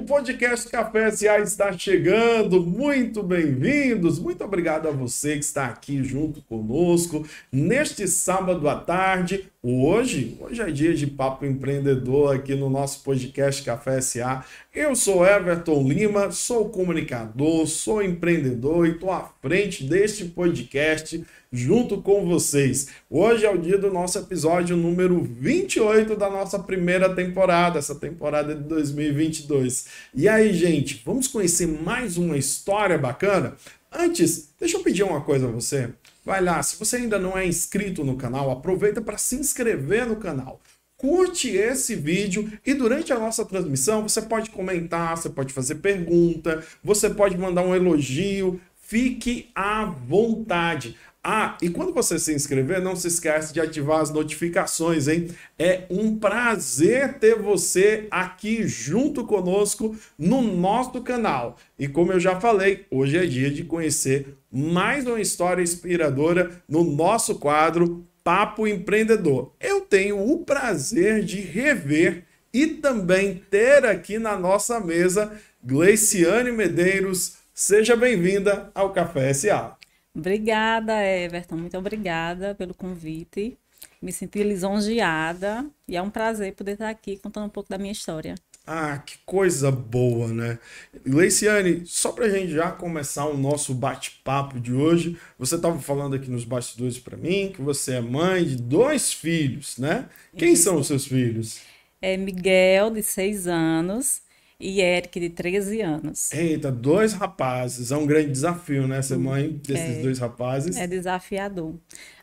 O podcast Café SA está chegando. Muito bem-vindos. Muito obrigado a você que está aqui junto conosco neste sábado à tarde. Hoje, hoje é dia de papo empreendedor aqui no nosso podcast Café SA. Eu sou Everton Lima, sou comunicador, sou empreendedor e estou à frente deste podcast junto com vocês. Hoje é o dia do nosso episódio número 28 da nossa primeira temporada, essa temporada de 2022. E aí, gente, vamos conhecer mais uma história bacana? Antes, deixa eu pedir uma coisa a você. Vai lá, se você ainda não é inscrito no canal, aproveita para se inscrever no canal curte esse vídeo e durante a nossa transmissão você pode comentar, você pode fazer pergunta, você pode mandar um elogio, fique à vontade. Ah, e quando você se inscrever, não se esquece de ativar as notificações, hein? É um prazer ter você aqui junto conosco no nosso canal. E como eu já falei, hoje é dia de conhecer mais uma história inspiradora no nosso quadro Papo Empreendedor. Eu tenho o prazer de rever e também ter aqui na nossa mesa Gleiciane Medeiros. Seja bem-vinda ao Café SA. Obrigada, Everton. Muito obrigada pelo convite. Me senti lisonjeada e é um prazer poder estar aqui contando um pouco da minha história. Ah, que coisa boa, né? Leiciane, só para a gente já começar o nosso bate-papo de hoje, você estava falando aqui nos bastidores para mim que você é mãe de dois filhos, né? Quem Isso. são os seus filhos? É Miguel, de seis anos, e Eric, de 13 anos. Eita, dois rapazes. É um grande desafio, né? Ser mãe desses é, dois rapazes. É desafiador.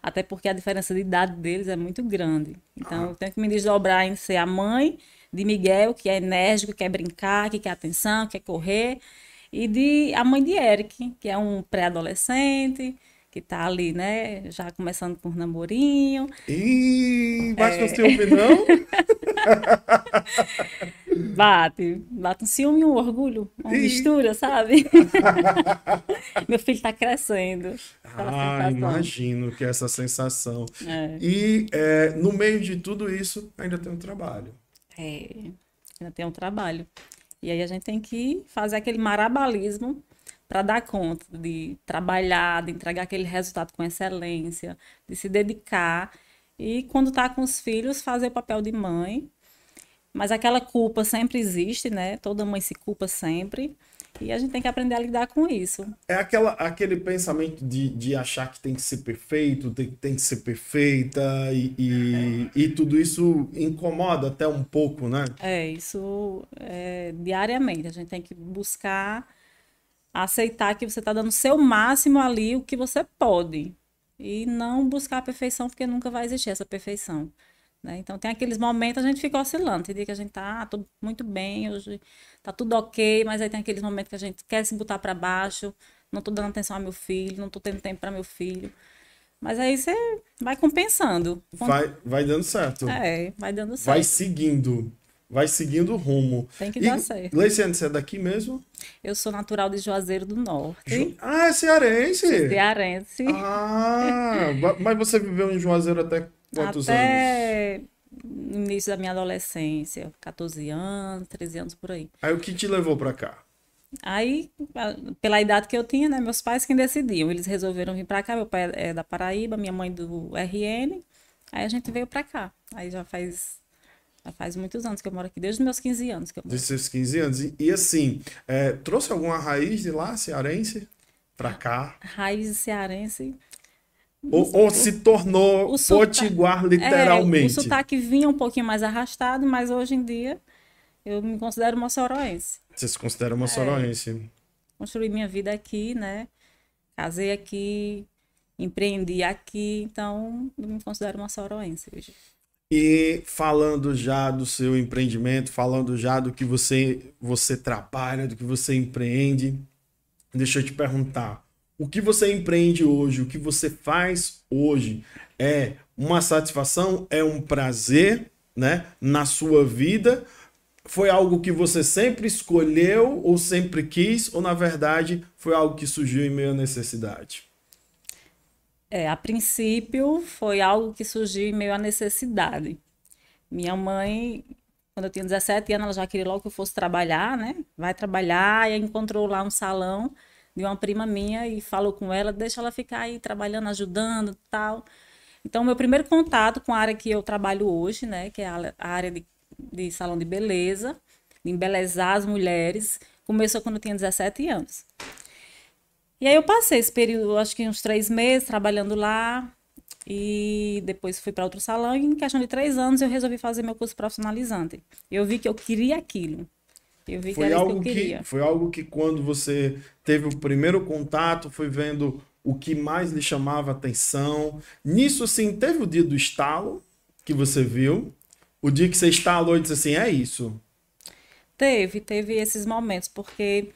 Até porque a diferença de idade deles é muito grande. Então, ah. eu tenho que me desdobrar em ser a mãe de Miguel, que é enérgico, quer brincar, que quer atenção, quer correr. E de a mãe de Eric, que é um pré-adolescente, que tá ali, né, já começando com o namorinho. Ih, bate é... no ciúme, não? bate, bate um ciúme e um orgulho, uma Ih. mistura, sabe? Meu filho tá crescendo. Ah, imagino que é essa sensação. É. E é, no meio de tudo isso, ainda tem um trabalho. É, ainda tem um trabalho. E aí a gente tem que fazer aquele marabalismo para dar conta de trabalhar, de entregar aquele resultado com excelência, de se dedicar e quando está com os filhos fazer o papel de mãe. Mas aquela culpa sempre existe, né? Toda mãe se culpa sempre. E a gente tem que aprender a lidar com isso. É aquela, aquele pensamento de, de achar que tem que ser perfeito, tem, tem que ser perfeita, e, e, e, tudo isso incomoda até um pouco, né? É, isso é, diariamente. A gente tem que buscar aceitar que você está dando o seu máximo ali, o que você pode. E não buscar a perfeição, porque nunca vai existir essa perfeição. Né? Então, tem aqueles momentos a gente fica oscilando. Tem dia que a gente tá tudo muito bem, hoje tá tudo ok, mas aí tem aqueles momentos que a gente quer se botar para baixo, não tô dando atenção ao meu filho, não tô tendo tempo para meu filho. Mas aí você vai compensando. Vai, vai dando certo. É, vai dando certo. Vai seguindo vai seguindo o rumo. Tem que e, dar certo. Leiciane, você é daqui mesmo? Eu sou natural de Juazeiro do Norte. Ju... Ah, é cearense? Cearense. Ah, mas você viveu em Juazeiro até quantos até... anos? no início da minha adolescência, 14 anos, 13 anos por aí. Aí o que te levou para cá? Aí, pela idade que eu tinha, né, meus pais quem decidiam, eles resolveram vir para cá, meu pai é da Paraíba, minha mãe do RN, aí a gente veio para cá. Aí já faz já faz muitos anos que eu moro aqui, desde os meus 15 anos que eu moro. Desde seus 15 anos. E, e assim, é, trouxe alguma raiz de lá, cearense, para cá? Raiz cearense. Ou, ou o, se tornou o potiguar literalmente? É, o sotaque vinha um pouquinho mais arrastado, mas hoje em dia eu me considero moçoroense. Você se considera moçoroense? É, construí minha vida aqui, né? Casei aqui, empreendi aqui, então eu me considero moçoroense hoje. E falando já do seu empreendimento, falando já do que você, você trabalha, do que você empreende, deixa eu te perguntar: o que você empreende hoje, o que você faz hoje, é uma satisfação, é um prazer né, na sua vida? Foi algo que você sempre escolheu ou sempre quis, ou na verdade foi algo que surgiu em meio à necessidade? É, a princípio foi algo que surgiu meio à necessidade. Minha mãe Quando eu tinha 17 anos, ela já queria logo que eu fosse trabalhar, né? Vai trabalhar, e aí encontrou lá um salão de uma prima minha e falou com ela, deixa ela ficar aí trabalhando, ajudando, tal. Então, meu primeiro contato com a área que eu trabalho hoje, né, que é a área de, de salão de beleza, de embelezar as mulheres, começou quando eu tinha 17 anos. E aí eu passei esse período, acho que uns três meses, trabalhando lá, e depois fui para outro salão e em questão de três anos eu resolvi fazer meu curso profissionalizante. Eu vi que eu queria aquilo. Eu vi foi que era algo isso que eu queria. Que, foi algo que quando você teve o primeiro contato, foi vendo o que mais lhe chamava atenção. Nisso, assim, teve o dia do estalo que você viu? O dia que você estalou e disse assim, é isso? Teve, teve esses momentos, porque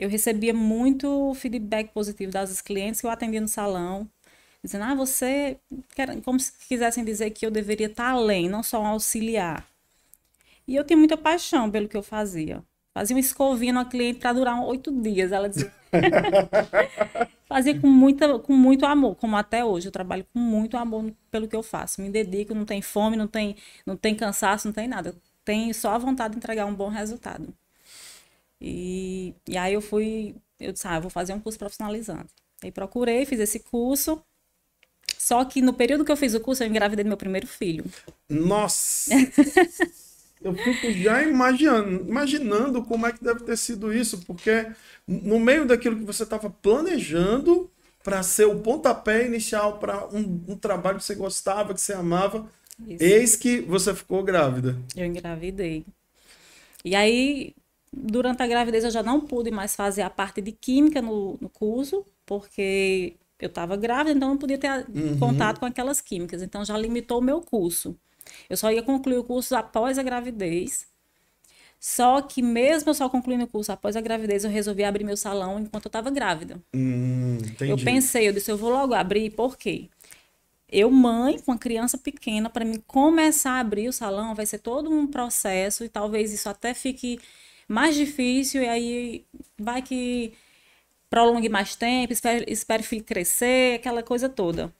eu recebia muito feedback positivo das clientes que eu atendia no salão dizendo, ah, você, como se quisessem dizer que eu deveria estar além, não só um auxiliar. E eu tinha muita paixão pelo que eu fazia. Fazia uma escovinha numa cliente para durar oito dias. Ela dizia. fazia com, muita, com muito amor, como até hoje. Eu trabalho com muito amor pelo que eu faço. Me dedico, não tem fome, não tem, não tem cansaço, não tem nada. Tenho só a vontade de entregar um bom resultado. E, e aí eu fui, eu disse, ah, eu vou fazer um curso profissionalizante. Aí procurei, fiz esse curso. Só que no período que eu fiz o curso, eu engravidei do meu primeiro filho. Nossa! eu fico já imaginando, imaginando como é que deve ter sido isso, porque no meio daquilo que você estava planejando para ser o pontapé inicial para um, um, trabalho que você gostava, que você amava, isso. eis que você ficou grávida. Eu engravidei. E aí, durante a gravidez, eu já não pude mais fazer a parte de química no, no curso, porque eu estava grávida, então não podia ter uhum. contato com aquelas químicas. Então já limitou o meu curso. Eu só ia concluir o curso após a gravidez. Só que mesmo eu só concluindo o curso após a gravidez, eu resolvi abrir meu salão enquanto eu estava grávida. Hum, eu pensei, eu disse, eu vou logo abrir, por quê? Eu, mãe, com uma criança pequena, para mim começar a abrir o salão, vai ser todo um processo e talvez isso até fique mais difícil e aí vai que prolongue mais tempo, espere, espere o filho crescer, aquela coisa toda.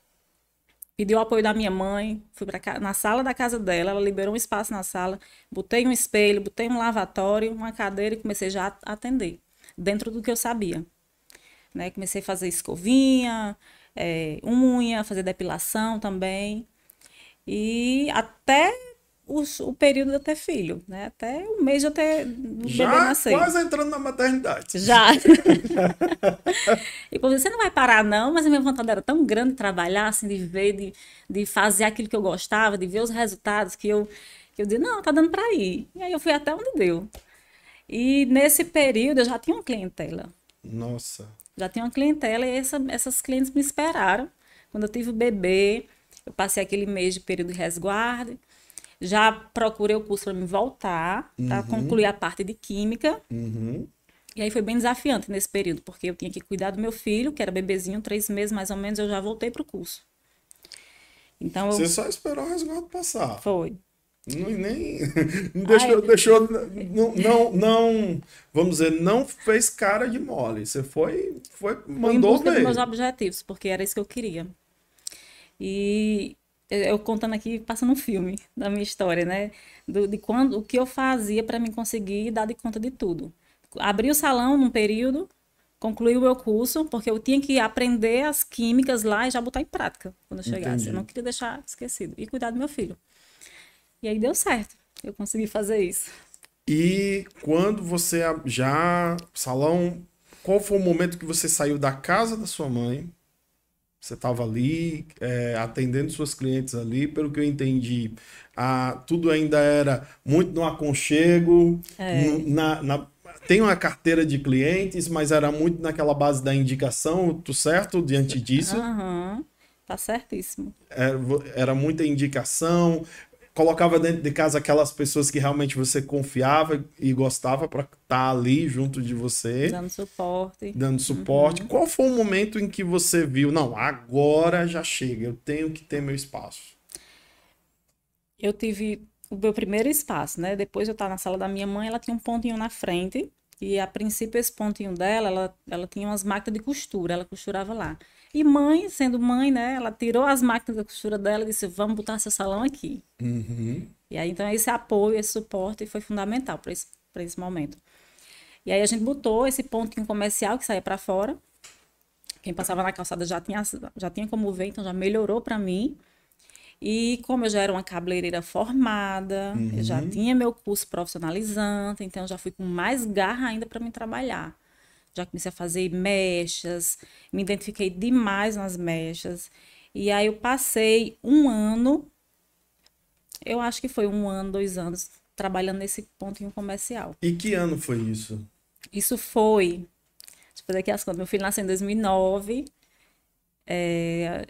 Pedi o apoio da minha mãe, fui pra, na sala da casa dela, ela liberou um espaço na sala, botei um espelho, botei um lavatório, uma cadeira e comecei já a atender, dentro do que eu sabia. Né? Comecei a fazer escovinha, é, unha, fazer depilação também. E até o, o, período de eu ter filho, né? Até o mês de eu ter o Já bebê nascer. quase entrando na maternidade. Já. e quando você não vai parar não, mas a minha vontade era tão grande de trabalhar, assim, de ver, de, de fazer aquilo que eu gostava, de ver os resultados, que eu, que eu disse, não, tá dando para ir. E aí eu fui até onde deu. E nesse período eu já tinha uma clientela. Nossa. Já tinha uma clientela e essa, essas clientes me esperaram. Quando eu tive o bebê, eu passei aquele mês de período de resguardo já procurei o curso para me voltar, uhum. para concluir a parte de química. Uhum. E aí foi bem desafiante nesse período, porque eu tinha que cuidar do meu filho, que era bebezinho, três meses mais ou menos, eu já voltei para o curso. Então, Você eu... só esperou o resguardo passar. Foi. Não, nem não deixou, Ai, deixou não, não, não, vamos dizer, não fez cara de mole. Você foi, foi mandou dos meus objetivos, porque era isso que eu queria. E eu contando aqui, passando um filme da minha história, né? Do, de quando, o que eu fazia para me conseguir dar de conta de tudo. Abri o salão num período, concluí o meu curso, porque eu tinha que aprender as químicas lá e já botar em prática quando eu chegasse. Entendi. Eu não queria deixar esquecido. E cuidar do meu filho. E aí deu certo. Eu consegui fazer isso. E quando você já. Salão. Qual foi o momento que você saiu da casa da sua mãe você estava ali é, atendendo suas clientes ali, pelo que eu entendi, a, tudo ainda era muito no aconchego, é. no, na, na, tem uma carteira de clientes, mas era muito naquela base da indicação, tu certo diante disso? Uhum. Tá certíssimo. Era, é, era muita indicação, colocava dentro de casa aquelas pessoas que realmente você confiava e gostava para estar tá ali junto de você. Dando suporte. Dando suporte. Uhum. Qual foi o momento em que você viu, não, agora já chega, eu tenho que ter meu espaço? Eu tive o meu primeiro espaço, né? Depois eu estava na sala da minha mãe, ela tinha um pontinho na frente E a princípio esse pontinho dela, ela, ela tinha umas máquinas de costura, ela costurava lá. E mãe, sendo mãe, né, ela tirou as máquinas da costura dela e disse: "Vamos botar seu salão aqui". Uhum. E aí então esse apoio, esse suporte foi fundamental para esse esse momento. E aí a gente botou esse pontinho comercial que saía para fora. Quem passava na calçada já tinha já tinha como ver, então já melhorou para mim. E como eu já era uma cabeleireira formada, uhum. eu já tinha meu curso profissionalizante, então já fui com mais garra ainda para me trabalhar. Já comecei a fazer mechas, me identifiquei demais nas mechas. E aí eu passei um ano, eu acho que foi um ano, dois anos, trabalhando nesse pontinho comercial. E que ano foi isso? Isso foi. Deixa eu fazer aqui as contas. Meu filho nasceu em 2009. É,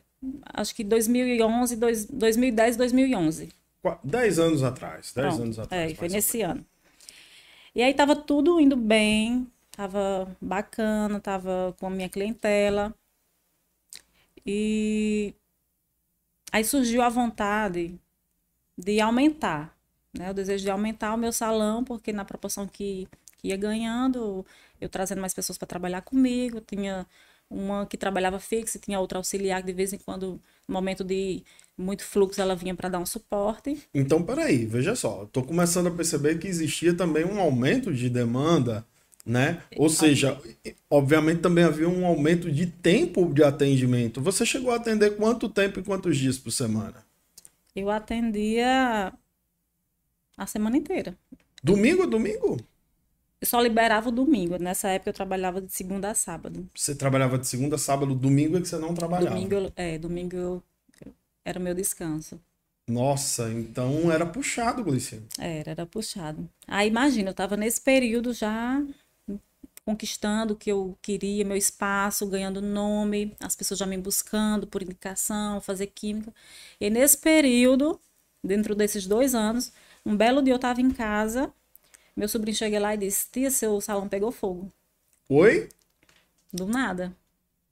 acho que 2011, dois, 2010, 2011. Dez anos atrás. Dez Pronto, anos atrás. É, foi nesse ano. E aí tava tudo indo bem, tava bacana, tava com a minha clientela. E aí surgiu a vontade de aumentar, né? O desejo de aumentar o meu salão, porque na proporção que, que ia ganhando, eu trazendo mais pessoas para trabalhar comigo, tinha uma que trabalhava fixa tinha outra auxiliar que de vez em quando, no momento de muito fluxo, ela vinha para dar um suporte. Então, peraí, veja só, estou começando a perceber que existia também um aumento de demanda, né? Ou seja, obviamente também havia um aumento de tempo de atendimento. Você chegou a atender quanto tempo e quantos dias por semana? Eu atendia a semana inteira. Domingo a domingo? Eu só liberava o domingo. Nessa época eu trabalhava de segunda a sábado. Você trabalhava de segunda a sábado, domingo é que você não trabalhava? Domingo, é, domingo eu, era o meu descanso. Nossa, então era puxado, Glicina. Era, era puxado. Aí imagina, eu estava nesse período já conquistando o que eu queria, meu espaço, ganhando nome, as pessoas já me buscando por indicação, fazer química. E nesse período, dentro desses dois anos, um belo dia eu estava em casa meu sobrinho chega lá e disse: Tia, seu salão pegou fogo. Oi? Do nada.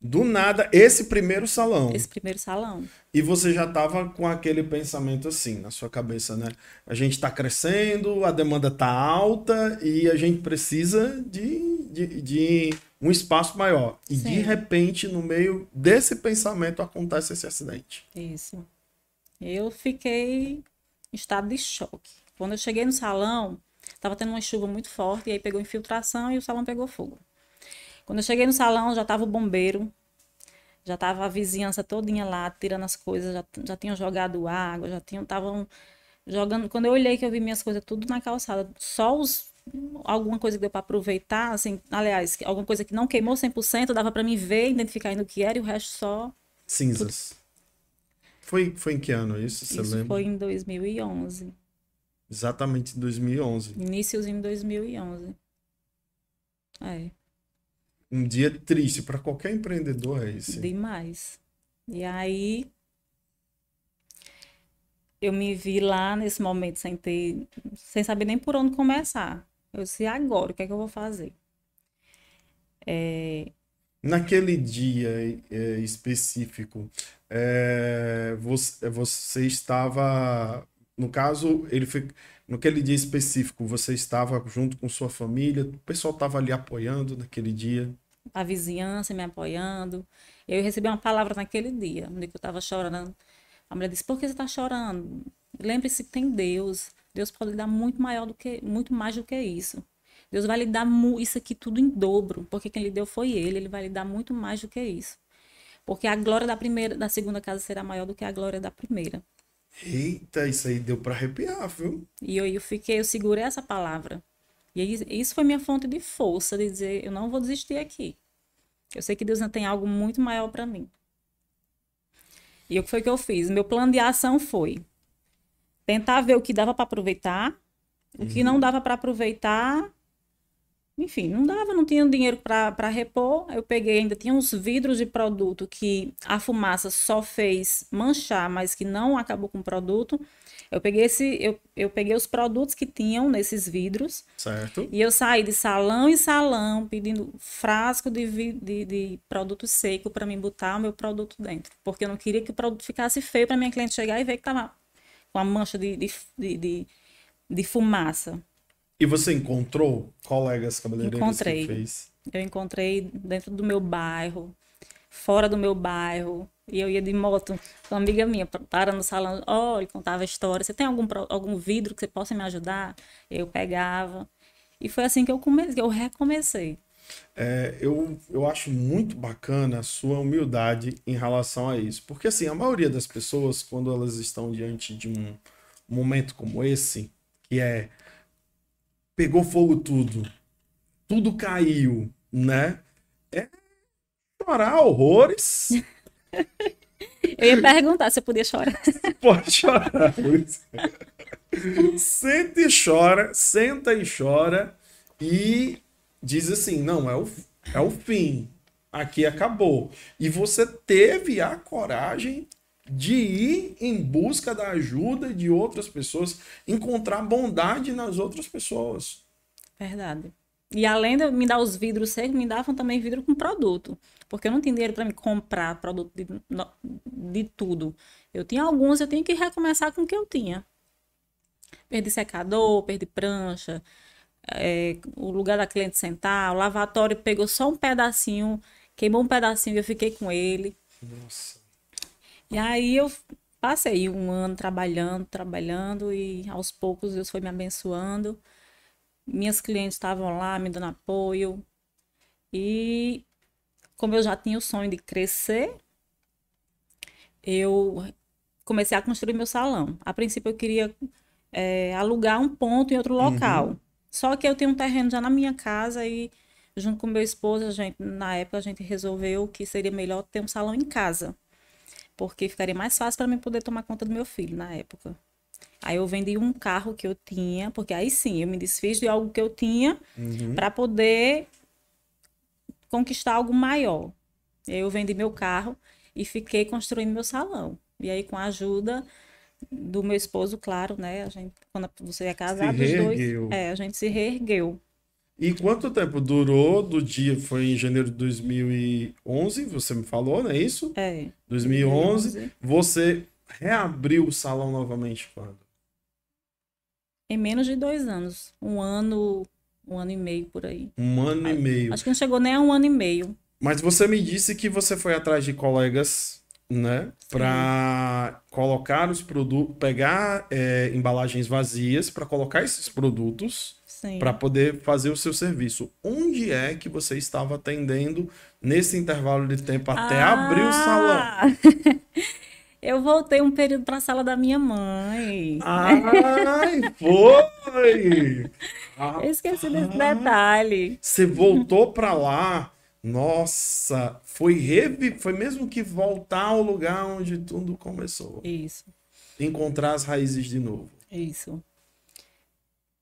Do nada, esse primeiro salão. Esse primeiro salão. E você já estava com aquele pensamento assim na sua cabeça, né? A gente está crescendo, a demanda está alta e a gente precisa de, de, de um espaço maior. E Sim. de repente, no meio desse pensamento, acontece esse acidente. Isso. Eu fiquei em estado de choque. Quando eu cheguei no salão, Tava tendo uma chuva muito forte, e aí pegou infiltração e o salão pegou fogo. Quando eu cheguei no salão, já tava o bombeiro, já tava a vizinhança todinha lá, tirando as coisas, já, já tinham jogado água, já tinham, estavam jogando. Quando eu olhei que eu vi minhas coisas tudo na calçada, só os alguma coisa que deu para aproveitar, assim, aliás, alguma coisa que não queimou 100%, dava para mim ver, identificar ainda o que era e o resto só cinzas. Tudo... Foi foi em que ano isso, você isso lembra? Foi em 2011. Exatamente em 2011. Iníciozinho de 2011. É. Um dia triste para qualquer empreendedor é esse. Demais. E aí eu me vi lá nesse momento sem ter, sem saber nem por onde começar. Eu disse, agora, o que é que eu vou fazer? É... Naquele dia é, específico, é, você, você estava no caso, ele foi naquele dia específico, você estava junto com sua família, o pessoal estava ali apoiando naquele dia. A vizinhança me apoiando. Eu recebi uma palavra naquele dia, onde eu estava chorando. A mulher disse: "Por que você está chorando? Lembre-se que tem Deus. Deus pode lhe dar muito maior do que, muito mais do que isso. Deus vai lhe dar isso aqui tudo em dobro, porque quem lhe deu foi Ele. Ele vai lhe dar muito mais do que isso, porque a glória da primeira, da segunda casa será maior do que a glória da primeira. Eita, isso aí deu para arrepiar, viu? E eu, eu fiquei, eu segurei essa palavra. E isso foi minha fonte de força, de dizer, eu não vou desistir aqui. Eu sei que Deus ainda tem algo muito maior para mim. E o que foi que eu fiz? Meu plano de ação foi tentar ver o que dava para aproveitar, o que não uhum. dava para aproveitar, enfim, não dava, não tinha dinheiro para repor. Eu peguei, ainda tinha uns vidros de produto que a fumaça só fez manchar, mas que não acabou com o produto. Eu peguei, esse, eu, eu peguei os produtos que tinham nesses vidros. Certo. E eu saí de salão em salão pedindo frasco de, de, de produto seco para mim botar o meu produto dentro. Porque eu não queria que o produto ficasse feio para minha cliente chegar e ver que estava com a mancha de, de, de, de fumaça. E você encontrou colegas cabeleireiros Encontrei. que fez? Eu encontrei dentro do meu bairro, fora do meu bairro. E eu ia de moto com uma amiga minha, pa- para no salão, olha, contava história. Você tem algum, algum vidro que você possa me ajudar? Eu pegava. E foi assim que eu comecei, que eu recomecei. É, eu, eu acho muito bacana a sua humildade em relação a isso. Porque, assim, a maioria das pessoas, quando elas estão diante de um momento como esse, que é pegou fogo tudo, tudo caiu, né? É chorar horrores. Eu ia perguntar se eu podia chorar. Pode chorar. pois é. Senta e chora, senta e chora e diz assim: não, é o, é o fim. Aqui acabou. E você teve a coragem de ir em busca da ajuda de outras pessoas, encontrar bondade nas outras pessoas. Verdade. E além de me dar os vidros secos, me davam também vidro com produto. Porque eu não tinha dinheiro para me comprar produto de, de tudo. Eu tinha alguns, eu tinha que recomeçar com o que eu tinha. Perdi secador, perdi prancha, é, o lugar da cliente sentar, o lavatório pegou só um pedacinho, queimou um pedacinho e eu fiquei com ele. Nossa. E aí eu passei um ano trabalhando, trabalhando e aos poucos Deus foi me abençoando. Minhas clientes estavam lá me dando apoio. E como eu já tinha o sonho de crescer, eu comecei a construir meu salão. A princípio eu queria eh, alugar um ponto em outro local. Só que eu tenho um terreno já na minha casa e junto com meu esposo, a gente, na época a gente resolveu que seria melhor ter um salão em casa porque ficaria mais fácil para mim poder tomar conta do meu filho na época. Aí eu vendi um carro que eu tinha, porque aí sim eu me desfiz de algo que eu tinha Uhum. para poder conquistar algo maior. Eu vendi meu carro e fiquei construindo meu salão. E aí com a ajuda do meu esposo, claro, né? A gente, quando você é casado, os reergueu. dois, é, a gente se reergueu. E quanto tempo durou do dia? Foi em janeiro de 2011, você me falou, não é isso? É. 2011. 2011. Você reabriu o salão novamente quando? Em menos de dois anos, um ano, um ano e meio por aí. Um ano e meio. Acho que não chegou nem a um ano e meio. Mas você me disse que você foi atrás de colegas, né? Para colocar os produtos, pegar é, embalagens vazias para colocar esses produtos para poder fazer o seu serviço. Onde é que você estava atendendo nesse intervalo de tempo até abrir o salão? Ah! Eu voltei um período para a sala da minha mãe. Ai, foi! Ah, Eu esqueci desse detalhe. Você voltou para lá. Nossa, foi revi... foi mesmo que voltar ao lugar onde tudo começou. Isso, Encontrar as raízes de novo. isso.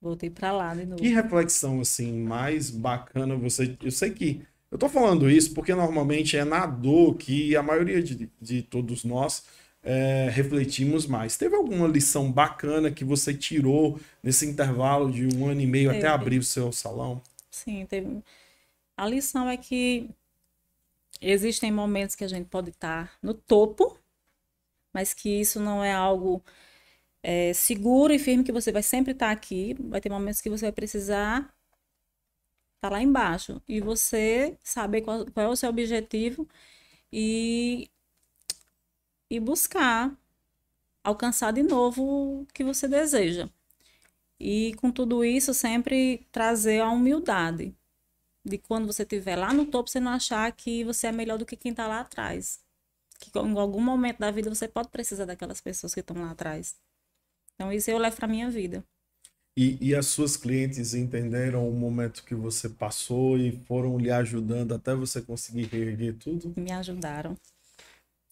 Voltei para lá de novo. Que reflexão assim mais bacana você. Eu sei que eu tô falando isso porque normalmente é na dor que a maioria de, de todos nós é, refletimos mais. Teve alguma lição bacana que você tirou nesse intervalo de um ano e meio até Teve. abrir o seu salão? Sim, teve. A lição é que existem momentos que a gente pode estar no topo, mas que isso não é algo é, seguro e firme que você vai sempre estar aqui. Vai ter momentos que você vai precisar estar lá embaixo e você saber qual, qual é o seu objetivo e, e buscar alcançar de novo o que você deseja. E com tudo isso, sempre trazer a humildade. De quando você estiver lá no topo, você não achar que você é melhor do que quem está lá atrás. Que em algum momento da vida você pode precisar daquelas pessoas que estão lá atrás. Então, isso eu levo para minha vida. E, e as suas clientes entenderam o momento que você passou e foram lhe ajudando até você conseguir reerguer tudo? Me ajudaram.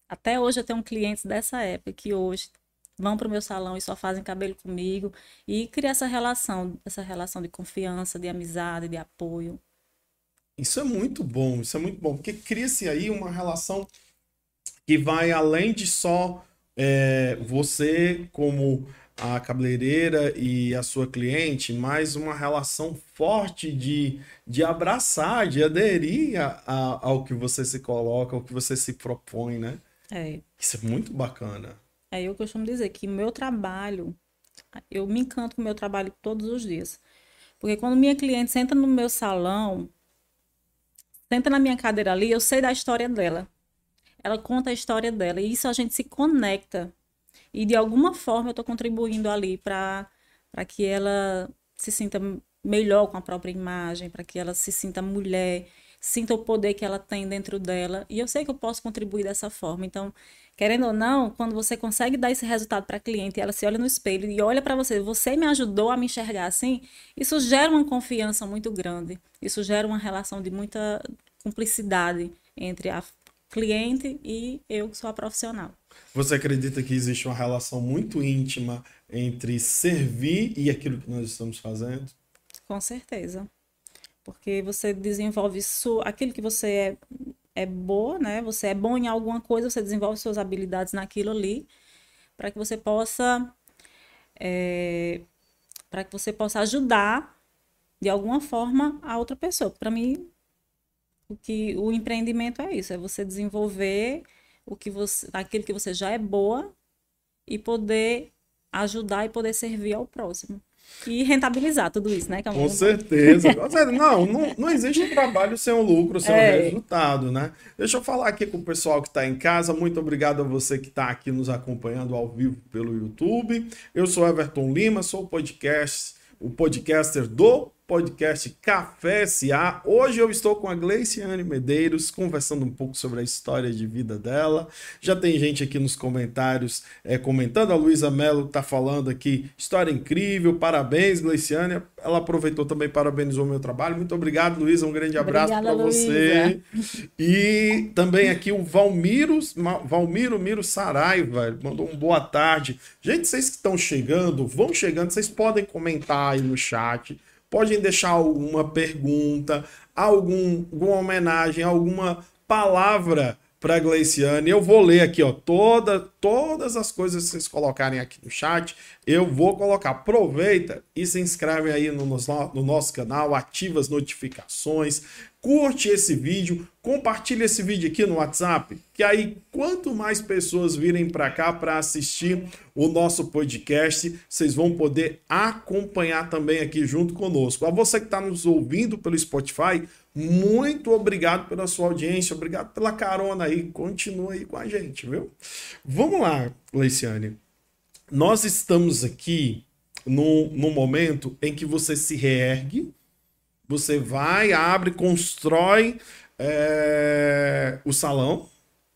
Até hoje eu tenho clientes dessa época que hoje vão para o meu salão e só fazem cabelo comigo e cria essa relação, essa relação de confiança, de amizade, de apoio. Isso é muito bom, isso é muito bom, porque cria-se aí uma relação que vai além de só é, você como a cabeleireira e a sua cliente, mas uma relação forte de, de abraçar, de aderir a, a- ao que você se coloca, ao que você se propõe, né? É. Isso é muito bacana. É, eu costumo dizer que meu trabalho, eu me encanto com o meu trabalho todos os dias. Porque quando minha cliente senta no meu salão, senta na minha cadeira ali, eu sei da história dela. Ela conta a história dela e isso a gente se conecta. E de alguma forma eu estou contribuindo ali para que ela se sinta melhor com a própria imagem, para que ela se sinta mulher, sinta o poder que ela tem dentro dela. E eu sei que eu posso contribuir dessa forma. Então, querendo ou não, quando você consegue dar esse resultado para a cliente, ela se olha no espelho e olha para você, você me ajudou a me enxergar assim, isso gera uma confiança muito grande. Isso gera uma relação de muita cumplicidade entre a cliente e eu que sou a profissional. Você acredita que existe uma relação muito íntima entre servir e aquilo que nós estamos fazendo? Com certeza. Porque você desenvolve su... aquilo que você é, é boa, né? Você é bom em alguma coisa, você desenvolve suas habilidades naquilo ali, para que você possa. É... para que você possa ajudar de alguma forma a outra pessoa. Para mim, o que o empreendimento é isso, é você desenvolver o que você, aquilo que você já é boa e poder ajudar e poder servir ao próximo. E rentabilizar tudo isso, né? Com certeza. não, não, não existe trabalho sem um lucro, sem é. um resultado, né? Deixa eu falar aqui com o pessoal que está em casa. Muito obrigado a você que está aqui nos acompanhando ao vivo pelo YouTube. Eu sou Everton Lima, sou o podcast, o podcaster do podcast Café SA. Hoje eu estou com a Gleiciane Medeiros, conversando um pouco sobre a história de vida dela. Já tem gente aqui nos comentários é, comentando. A Luísa Mello está falando aqui, história incrível, parabéns, Gleiciane. Ela aproveitou também, parabenizou o meu trabalho. Muito obrigado, Luísa. Um grande abraço para você. E também aqui o Valmiro, Valmiro Miro Saraiva, mandou um boa tarde. Gente, vocês que estão chegando, vão chegando, vocês podem comentar aí no chat podem deixar alguma pergunta, algum, alguma homenagem, alguma palavra para Gleiciane. Eu vou ler aqui, ó, toda, todas as coisas que vocês colocarem aqui no chat, eu vou colocar. Aproveita e se inscreve aí no, no, no nosso canal, ativa as notificações, curte esse vídeo, compartilha esse vídeo aqui no WhatsApp, que aí quanto mais pessoas virem para cá para assistir o nosso podcast, vocês vão poder acompanhar também aqui junto conosco. A você que está nos ouvindo pelo Spotify, muito obrigado pela sua audiência, obrigado pela carona aí, continua aí com a gente, viu? Vamos lá, Leiciane. Nós estamos aqui no, no momento em que você se reergue, você vai, abre, constrói é, o salão,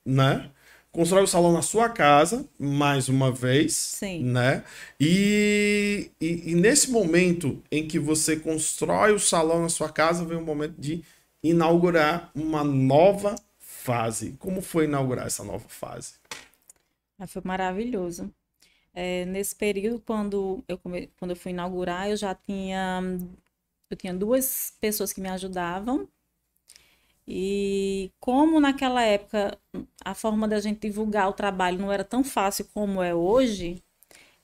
né? Constrói o salão na sua casa, mais uma vez, Sim. né? E, e, e nesse momento em que você constrói o salão na sua casa, vem o momento de inaugurar uma nova fase. Como foi inaugurar essa nova fase? Ah, foi maravilhoso. É, nesse período, quando eu, quando eu fui inaugurar, eu já tinha eu tinha duas pessoas que me ajudavam. E como naquela época a forma da gente divulgar o trabalho não era tão fácil como é hoje,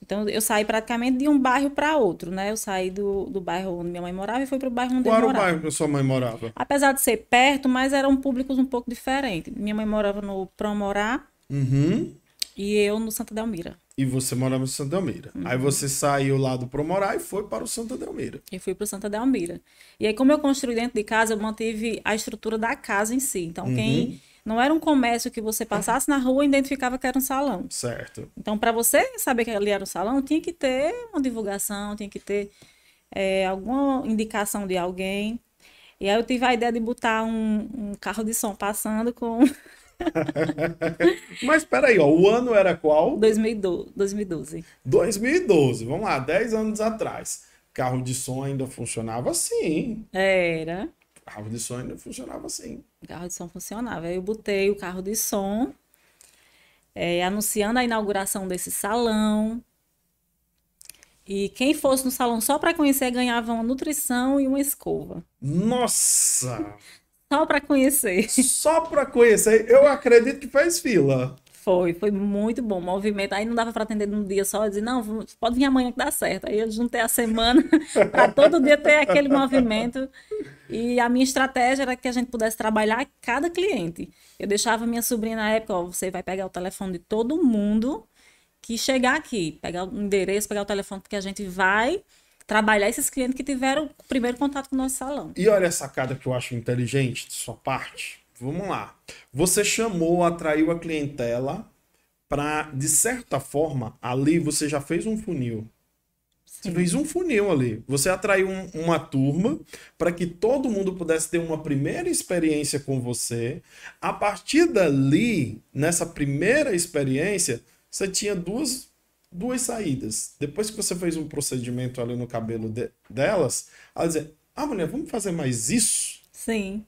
então eu saí praticamente de um bairro para outro, né? Eu saí do, do bairro onde minha mãe morava e fui para o bairro onde Qual eu morava. Qual era o bairro que sua mãe morava? Apesar de ser perto, mas eram públicos um pouco diferentes. Minha mãe morava no Promorá uhum. E eu no Santa Delmira. E você morava em Santa Delmira. Uhum. Aí você saiu lá do Promorá e foi para o Santa Delmira. E fui para o Santa Delmira. E aí, como eu construí dentro de casa, eu mantive a estrutura da casa em si. Então, uhum. quem. Não era um comércio que você passasse na rua e identificava que era um salão. Certo. Então, para você saber que ali era um salão, tinha que ter uma divulgação, tinha que ter é, alguma indicação de alguém. E aí eu tive a ideia de botar um, um carro de som passando com Mas peraí, ó, o ano era qual? 2012. 2012. 2012, vamos lá, 10 anos atrás. Carro de som ainda funcionava assim. Era. Carro de som ainda funcionava assim. Carro de som funcionava. Eu botei o carro de som, é, anunciando a inauguração desse salão. E quem fosse no salão só para conhecer ganhava uma nutrição e uma escova. Nossa! Só para conhecer. Só para conhecer. Eu acredito que fez fila. Foi, foi muito bom o movimento. Aí não dava para atender num dia só, disse, não, pode vir amanhã que dá certo. Aí eu juntei a semana para todo dia ter aquele movimento. E a minha estratégia era que a gente pudesse trabalhar cada cliente. Eu deixava minha sobrinha na época, ó, você vai pegar o telefone de todo mundo que chegar aqui, pegar o endereço, pegar o telefone, porque a gente vai trabalhar esses clientes que tiveram o primeiro contato com o nosso salão. E olha a sacada que eu acho inteligente de sua parte. Vamos lá. Você chamou, atraiu a clientela para, de certa forma, ali você já fez um funil. Você fez um funil ali. Você atraiu um, uma turma para que todo mundo pudesse ter uma primeira experiência com você. A partir dali, nessa primeira experiência, você tinha duas, duas saídas. Depois que você fez um procedimento ali no cabelo de, delas, ela dizia: Ah, mulher, vamos fazer mais isso? Sim.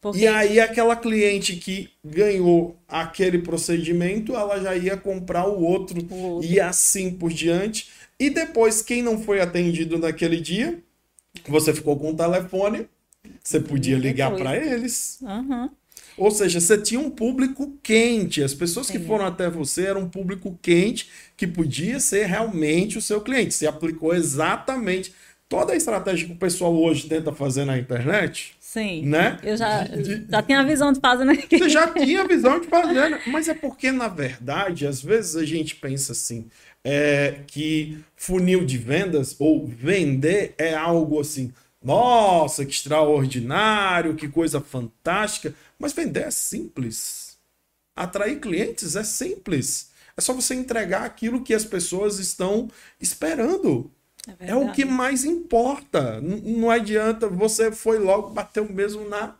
Porque... E aí, aquela cliente que ganhou aquele procedimento, ela já ia comprar o outro, o outro. e assim por diante. E depois, quem não foi atendido naquele dia, você ficou com o telefone, você podia ligar para eles. Uhum. Ou seja, você tinha um público quente. As pessoas que foram até você eram um público quente que podia ser realmente o seu cliente. Você aplicou exatamente toda a estratégia que o pessoal hoje tenta fazer na internet. Sim. Né? Eu já, de, já tinha a visão de fazer né? Você já tinha a visão de fazer, né? mas é porque, na verdade, às vezes a gente pensa assim, é, que funil de vendas ou vender é algo assim, nossa, que extraordinário, que coisa fantástica. Mas vender é simples. Atrair clientes é simples. É só você entregar aquilo que as pessoas estão esperando. É, é o que mais importa. N não adianta, você foi logo, bateu mesmo na,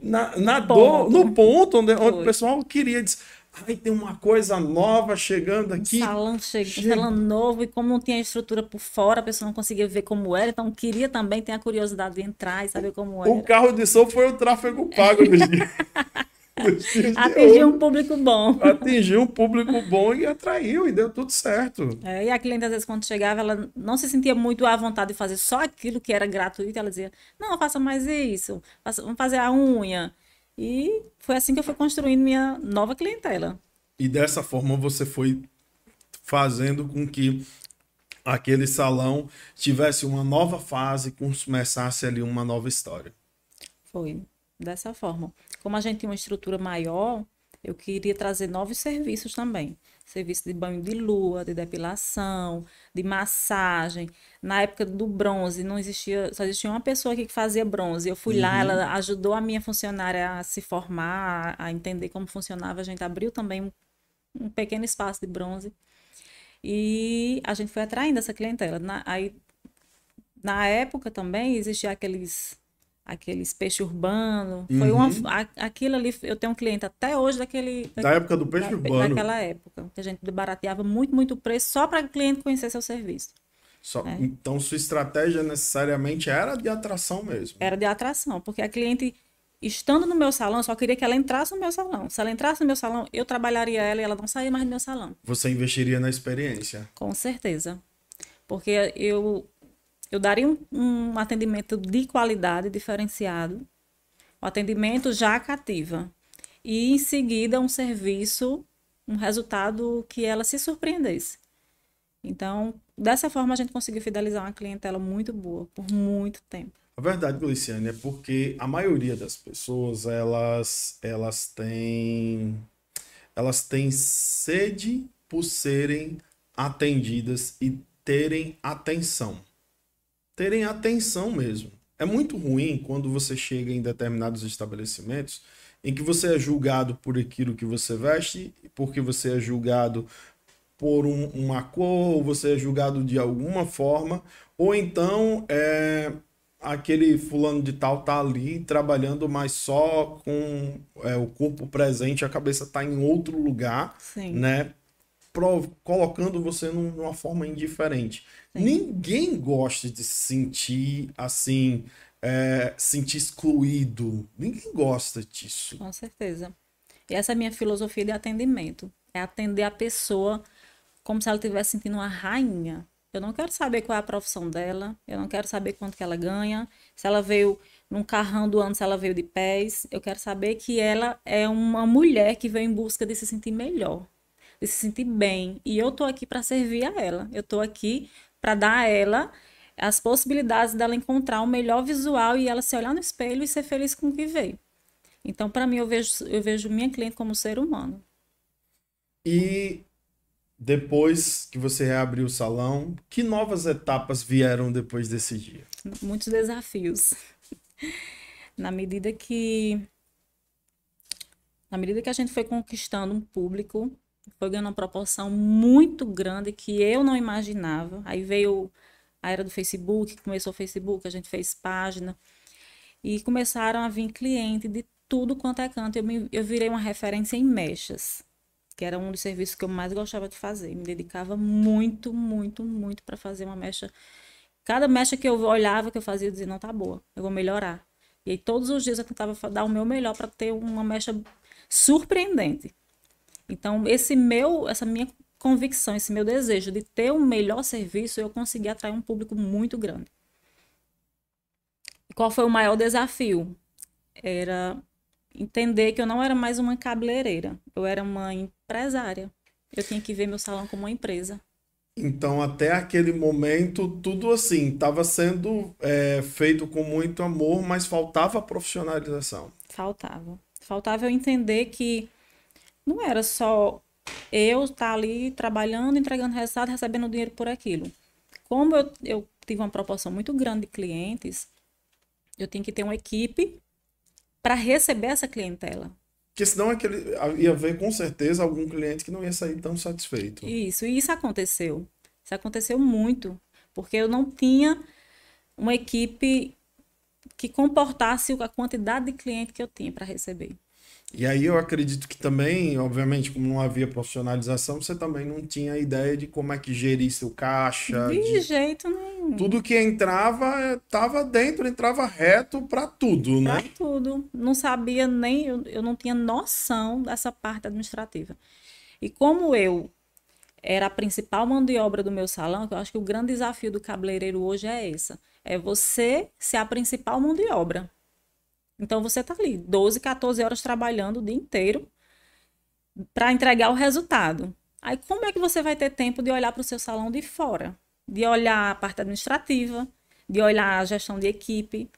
na, na dor, no ponto onde, onde o pessoal queria dizer. Ai, tem uma coisa nova chegando aqui. Um salão, che... Um salão novo, e como não tinha estrutura por fora, a pessoa não conseguia ver como era, então queria também ter a curiosidade de entrar e saber como era. O carro de som foi o tráfego pago dia. Atingiu um público bom. Atingiu um público bom e atraiu, e deu tudo certo. É, e a cliente, às vezes, quando chegava, ela não se sentia muito à vontade de fazer só aquilo que era gratuito. Ela dizia: Não, faça mais isso, faça, vamos fazer a unha. E foi assim que eu fui construindo minha nova clientela. E dessa forma você foi fazendo com que aquele salão tivesse uma nova fase, começasse ali uma nova história. Foi dessa forma. Como a gente tinha uma estrutura maior, eu queria trazer novos serviços também. Serviço de banho de lua, de depilação, de massagem. Na época do bronze, não existia, só existia uma pessoa aqui que fazia bronze. Eu fui uhum. lá, ela ajudou a minha funcionária a se formar, a entender como funcionava. A gente abriu também um, um pequeno espaço de bronze. E a gente foi atraindo essa clientela. Na, aí, na época também existia aqueles aqueles peixe urbano. Uhum. Foi uma, uhum. aquilo ali, eu tenho um cliente até hoje daquele da época do peixe da, urbano. Daquela época, que a gente barateava muito, muito preço só para o cliente conhecer seu serviço. Só, é. Então sua estratégia necessariamente era de atração mesmo. Era de atração, porque a cliente estando no meu salão, eu só queria que ela entrasse no meu salão. Se ela entrasse no meu salão, eu trabalharia ela e ela não saía mais do meu salão. Você investiria na experiência? Com certeza. Porque eu eu daria um, um atendimento de qualidade diferenciado, o atendimento já cativa. E em seguida um serviço, um resultado que ela se surpreendesse. Então, dessa forma a gente conseguiu fidelizar uma clientela muito boa por muito tempo. A verdade, Luciane, é porque a maioria das pessoas, elas, elas têm elas têm sede por serem atendidas e terem atenção terem atenção mesmo. É muito ruim quando você chega em determinados estabelecimentos em que você é julgado por aquilo que você veste, porque você é julgado por um, uma cor, ou você é julgado de alguma forma, ou então é, aquele fulano de tal tá ali trabalhando, mas só com é, o corpo presente, a cabeça tá em outro lugar, Sim. né? Colocando você numa forma indiferente. Ninguém gosta de se sentir assim, é, sentir excluído. Ninguém gosta disso. Com certeza. E essa é a minha filosofia de atendimento. É atender a pessoa como se ela estivesse sentindo uma rainha. Eu não quero saber qual é a profissão dela, eu não quero saber quanto que ela ganha, se ela veio num carrão do ano, se ela veio de pés. Eu quero saber que ela é uma mulher que veio em busca de se sentir melhor, de se sentir bem. E eu tô aqui para servir a ela. Eu tô aqui para dar a ela as possibilidades dela encontrar o melhor visual e ela se olhar no espelho e ser feliz com o que vê. Então, para mim, eu vejo, eu vejo minha cliente como ser humano. E depois que você reabriu o salão, que novas etapas vieram depois desse dia? Muitos desafios. Na medida que na medida que a gente foi conquistando um público, foi ganhando uma proporção muito grande que eu não imaginava. Aí veio a era do Facebook, começou o Facebook, a gente fez página. E começaram a vir clientes de tudo quanto é canto. Eu, me, eu virei uma referência em mechas, que era um dos serviços que eu mais gostava de fazer. Me dedicava muito, muito, muito para fazer uma mecha. Cada mecha que eu olhava, que eu fazia, eu dizia, não, tá boa, eu vou melhorar. E aí todos os dias eu tentava dar o meu melhor para ter uma mecha surpreendente. Então, esse meu, essa minha convicção, esse meu desejo de ter um melhor serviço, eu consegui atrair um público muito grande. Qual foi o maior desafio? Era entender que eu não era mais uma cabeleireira, eu era uma empresária. Eu tinha que ver meu salão como uma empresa. Então, até aquele momento, tudo assim, estava sendo é, feito com muito amor, mas faltava profissionalização. Faltava. Faltava eu entender que não era só eu estar ali trabalhando, entregando resultado, recebendo dinheiro por aquilo. Como eu, eu tive uma proporção muito grande de clientes, eu tinha que ter uma equipe para receber essa clientela. Porque senão aquele, ia haver com certeza algum cliente que não ia sair tão satisfeito. Isso, e isso aconteceu. Isso aconteceu muito, porque eu não tinha uma equipe que comportasse a quantidade de cliente que eu tinha para receber. E aí eu acredito que também, obviamente, como não havia profissionalização, você também não tinha ideia de como é que gerir seu caixa. De, de... jeito nenhum. Tudo que entrava, estava dentro, entrava reto para tudo, né? Para tudo. Não sabia nem, eu, eu não tinha noção dessa parte administrativa. E como eu era a principal mão de obra do meu salão, que eu acho que o grande desafio do cabeleireiro hoje é essa. É você ser a principal mão de obra. Então você está ali 12, 14 horas trabalhando o dia inteiro para entregar o resultado. Aí como é que você vai ter tempo de olhar para o seu salão de fora? De olhar a parte administrativa, de olhar a gestão de equipe.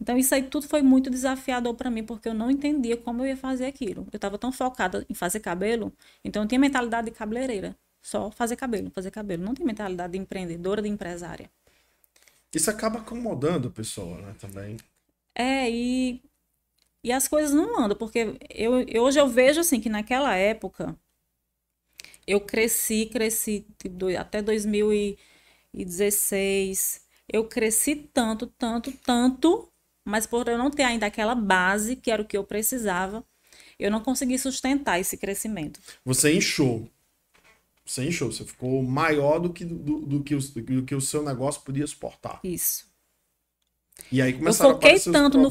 Então isso aí tudo foi muito desafiador para mim, porque eu não entendia como eu ia fazer aquilo. Eu estava tão focada em fazer cabelo, então eu tinha mentalidade de cabeleireira. Só fazer cabelo, fazer cabelo. Não tinha mentalidade de empreendedora, de empresária. Isso acaba acomodando a pessoa, né, também. É, e e as coisas não andam, porque eu, eu, hoje eu vejo assim que naquela época eu cresci, cresci até 2016. Eu cresci tanto, tanto, tanto, mas por eu não ter ainda aquela base, que era o que eu precisava, eu não consegui sustentar esse crescimento. Você inchou. Você inchou, você ficou maior do que, do, do, que, o, do que o seu negócio podia suportar. Isso. E aí eu foquei tanto no,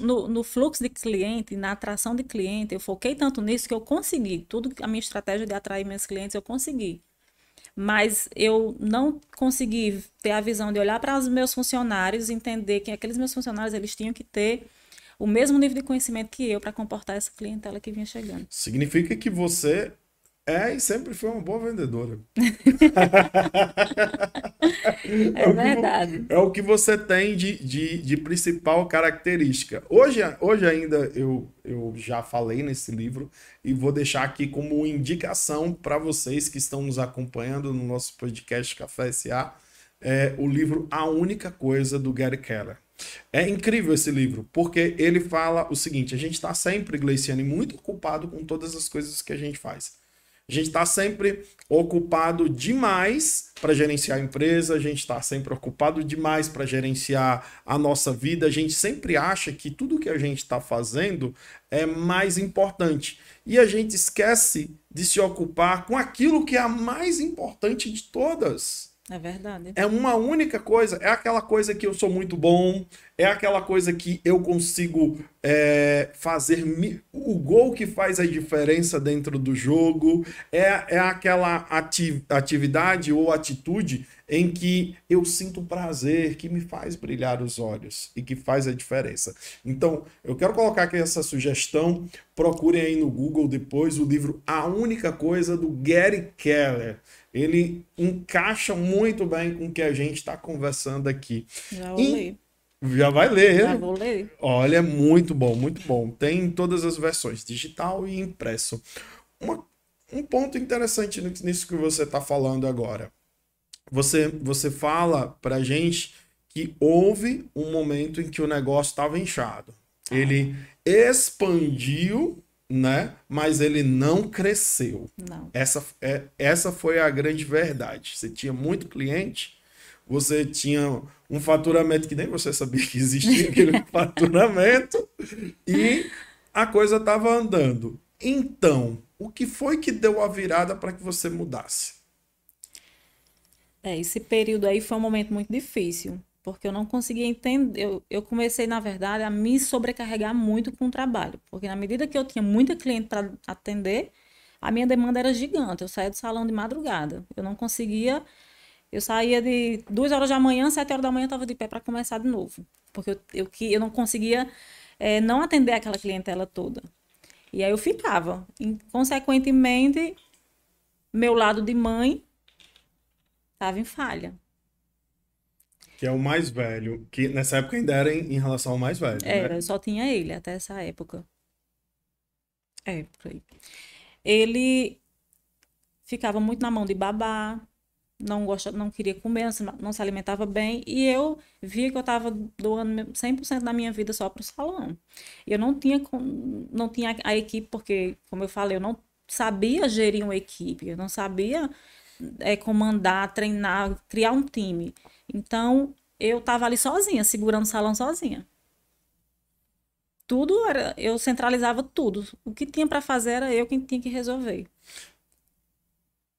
no, no, fluxo de cliente, na atração de cliente, eu foquei tanto nisso que eu consegui. Tudo a minha estratégia de atrair meus clientes, eu consegui. Mas eu não consegui ter a visão de olhar para os meus funcionários e entender que aqueles meus funcionários eles tinham que ter o mesmo nível de conhecimento que eu para comportar essa clientela que vinha chegando. Significa que você é, e sempre foi uma boa vendedora. é, é verdade. é o que você tem de, de, de, principal característica. Hoje, hoje ainda eu, eu já falei nesse livro e vou deixar aqui como indicação para vocês que estão nos acompanhando no nosso podcast Café SA, é o livro A Única Coisa do Gary Keller. É incrível esse livro, porque ele fala o seguinte: a gente está sempre, Gleiciane, muito ocupado com todas as coisas que a gente faz. A gente está sempre ocupado demais para gerenciar a empresa, a gente está sempre ocupado demais para gerenciar a nossa vida. A gente sempre acha que tudo que a gente está fazendo é mais importante. E a gente esquece de se ocupar com aquilo que é a mais importante de todas. É verdade. É uma única coisa. É aquela coisa que eu sou muito bom. É aquela coisa que eu consigo é, fazer o gol que faz a diferença dentro do jogo. É, é aquela ati atividade ou atitude em que eu sinto prazer, que me faz brilhar os olhos e que faz a diferença. Então, eu quero colocar aqui essa sugestão. Procurem aí no Google depois o livro A Única Coisa do Gary Keller ele encaixa muito bem com o que a gente está conversando aqui. Já vou e... ler. Já vai ler. Já vou ler. Olha, muito bom, muito bom. Tem todas as versões, digital e impresso. Uma, um ponto interessante nisso que você está falando agora. Você, você fala para gente que houve um momento em que o negócio estava inchado. Ele expandiu, né? Mas ele não cresceu. Não. Essa, é, essa foi a grande verdade. Você tinha muito cliente, você tinha um faturamento que nem você sabia que existia aquele faturamento, e a coisa estava andando. Então, o que foi que deu a virada para que você mudasse? É, esse período aí foi um momento muito difícil, porque eu não conseguia entender. Eu, eu comecei, na verdade, a me sobrecarregar muito com o trabalho, porque na medida que eu tinha muita cliente para atender, a minha demanda era gigante. Eu saía do salão de madrugada. Eu não conseguia. Eu saía de duas horas da manhã, sete horas da manhã, estava de pé para começar de novo, porque eu, eu, eu não conseguia é, não atender aquela clientela toda. E aí eu ficava. E, consequentemente, meu lado de mãe estava em falha. Que é o mais velho, que nessa época ainda era em, em relação ao mais velho. Era, né? só tinha ele até essa época. É, por aí. Ele ficava muito na mão de babá, não gosta, não queria comer, não se alimentava bem, e eu via que eu estava doando 100% da minha vida só para o salão. Eu não tinha, não tinha a equipe, porque, como eu falei, eu não sabia gerir uma equipe, eu não sabia é, comandar, treinar, criar um time. Então, eu estava ali sozinha, segurando o salão sozinha. Tudo era, eu centralizava tudo. O que tinha para fazer era eu quem tinha que resolver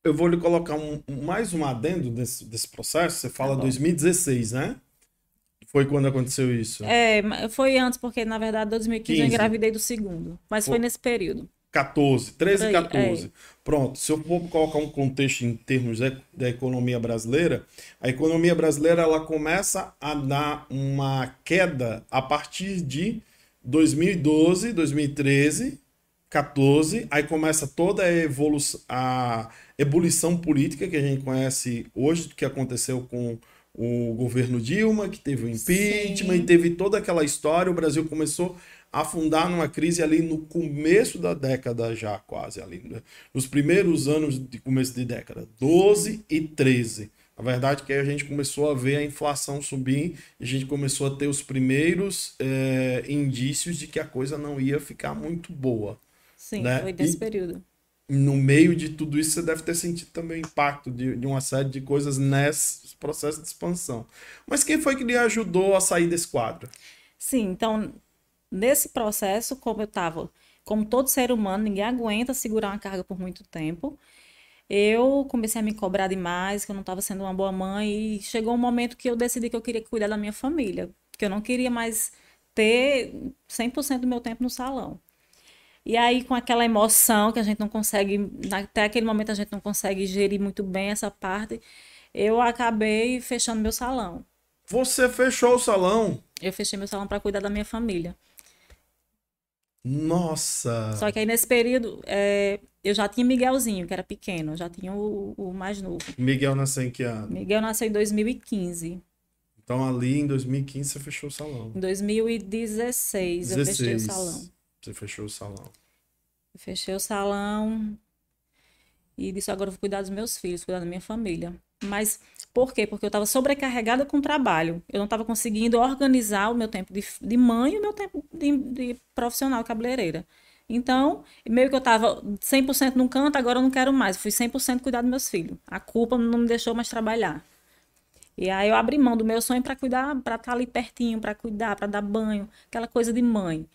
eu vou lhe colocar um, mais um adendo desse, desse processo. Você fala tá 2016, né? Foi quando aconteceu isso? É, foi antes, porque na verdade 2015 15. eu engravidei do segundo. Mas foi, foi nesse período. 14, 13 e 14. É. Pronto, se eu for colocar um contexto em termos da economia brasileira, a economia brasileira ela começa a dar uma queda a partir de 2012, 2013, 14, aí começa toda a evolução, a ebulição política que a gente conhece hoje, que aconteceu com o governo Dilma, que teve o impeachment, Sim. e teve toda aquela história. O Brasil começou a afundar numa crise ali no começo da década já, quase ali, né? nos primeiros anos de começo de década, 12 e 13. A verdade é que a gente começou a ver a inflação subir e a gente começou a ter os primeiros é, indícios de que a coisa não ia ficar muito boa. Sim, né? foi desse e, período no meio de tudo isso, você deve ter sentido também o impacto de, de uma série de coisas nesse processo de expansão. Mas quem foi que lhe ajudou a sair desse quadro? Sim, então, nesse processo, como eu estava, como todo ser humano, ninguém aguenta segurar uma carga por muito tempo. Eu comecei a me cobrar demais, que eu não estava sendo uma boa mãe, e chegou um momento que eu decidi que eu queria cuidar da minha família, que eu não queria mais ter 100% do meu tempo no salão. E aí, com aquela emoção que a gente não consegue, até aquele momento a gente não consegue gerir muito bem essa parte, eu acabei fechando meu salão. Você fechou o salão? Eu fechei meu salão para cuidar da minha família. Nossa! Só que aí nesse período é, eu já tinha Miguelzinho, que era pequeno, já tinha o, o, mais novo. Miguel nasceu em que ano? Miguel nasceu em 2015. Então ali em 2015 você fechou o salão. Em 2016 16. eu fechei o salão. Você fechou o salão. Eu fechei o salão e disse: agora eu vou cuidar dos meus filhos, cuidar da minha família. Mas por quê? Porque eu estava sobrecarregada com o trabalho. Eu não estava conseguindo organizar o meu tempo de, de mãe e o meu tempo de, de profissional cabeleireira. Então, meio que eu estava 100% num canto, agora eu não quero mais. Eu fui 100% cuidar dos meus filhos. A culpa não me deixou mais trabalhar. E aí eu abri mão do meu sonho para cuidar, para estar tá ali pertinho, para cuidar, para dar banho, aquela coisa de mãe.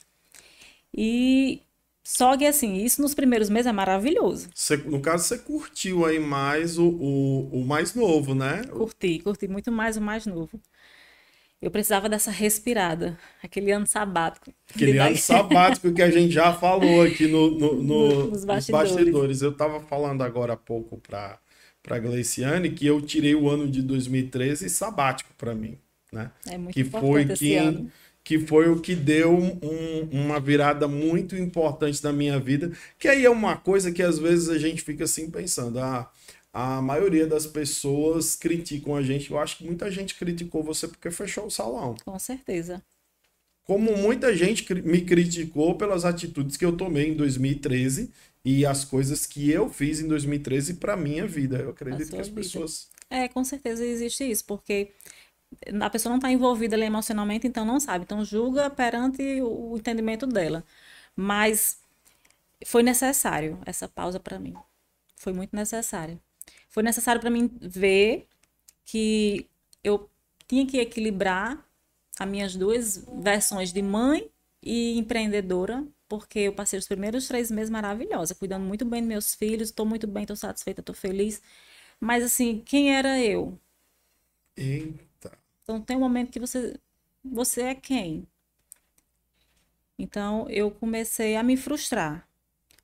E só que assim, isso nos primeiros meses é maravilhoso. Você, no caso, você curtiu aí mais o, o, o mais novo, né? Curti, curti muito mais o mais novo. Eu precisava dessa respirada, aquele ano sabático. Aquele ano sabático que a gente já falou aqui no, no, no nos, bastidores. nos bastidores. Eu estava falando agora há pouco para para Gleiciane que eu tirei o ano de 2013 sabático para mim, né? É muito que foi que ano que foi o que deu um, uma virada muito importante na minha vida. Que aí é uma coisa que às vezes a gente fica assim pensando, ah, a maioria das pessoas criticam a gente. Eu acho que muita gente criticou você porque fechou o salão. Com certeza. Como muita gente me criticou pelas atitudes que eu tomei em 2013 e as coisas que eu fiz em 2013 para minha vida. Eu acredito que as vida. pessoas. É, com certeza existe isso, porque a pessoa não está envolvida ali emocionalmente, então não sabe. Então julga perante o entendimento dela. Mas foi necessário essa pausa para mim. Foi muito necessário. Foi necessário para mim ver que eu tinha que equilibrar as minhas duas versões de mãe e empreendedora, porque eu passei os primeiros três meses maravilhosa, cuidando muito bem dos meus filhos, estou muito bem, estou satisfeita, estou feliz. Mas assim, quem era eu? Eita. Então tem um momento que você você é quem? Então eu comecei a me frustrar.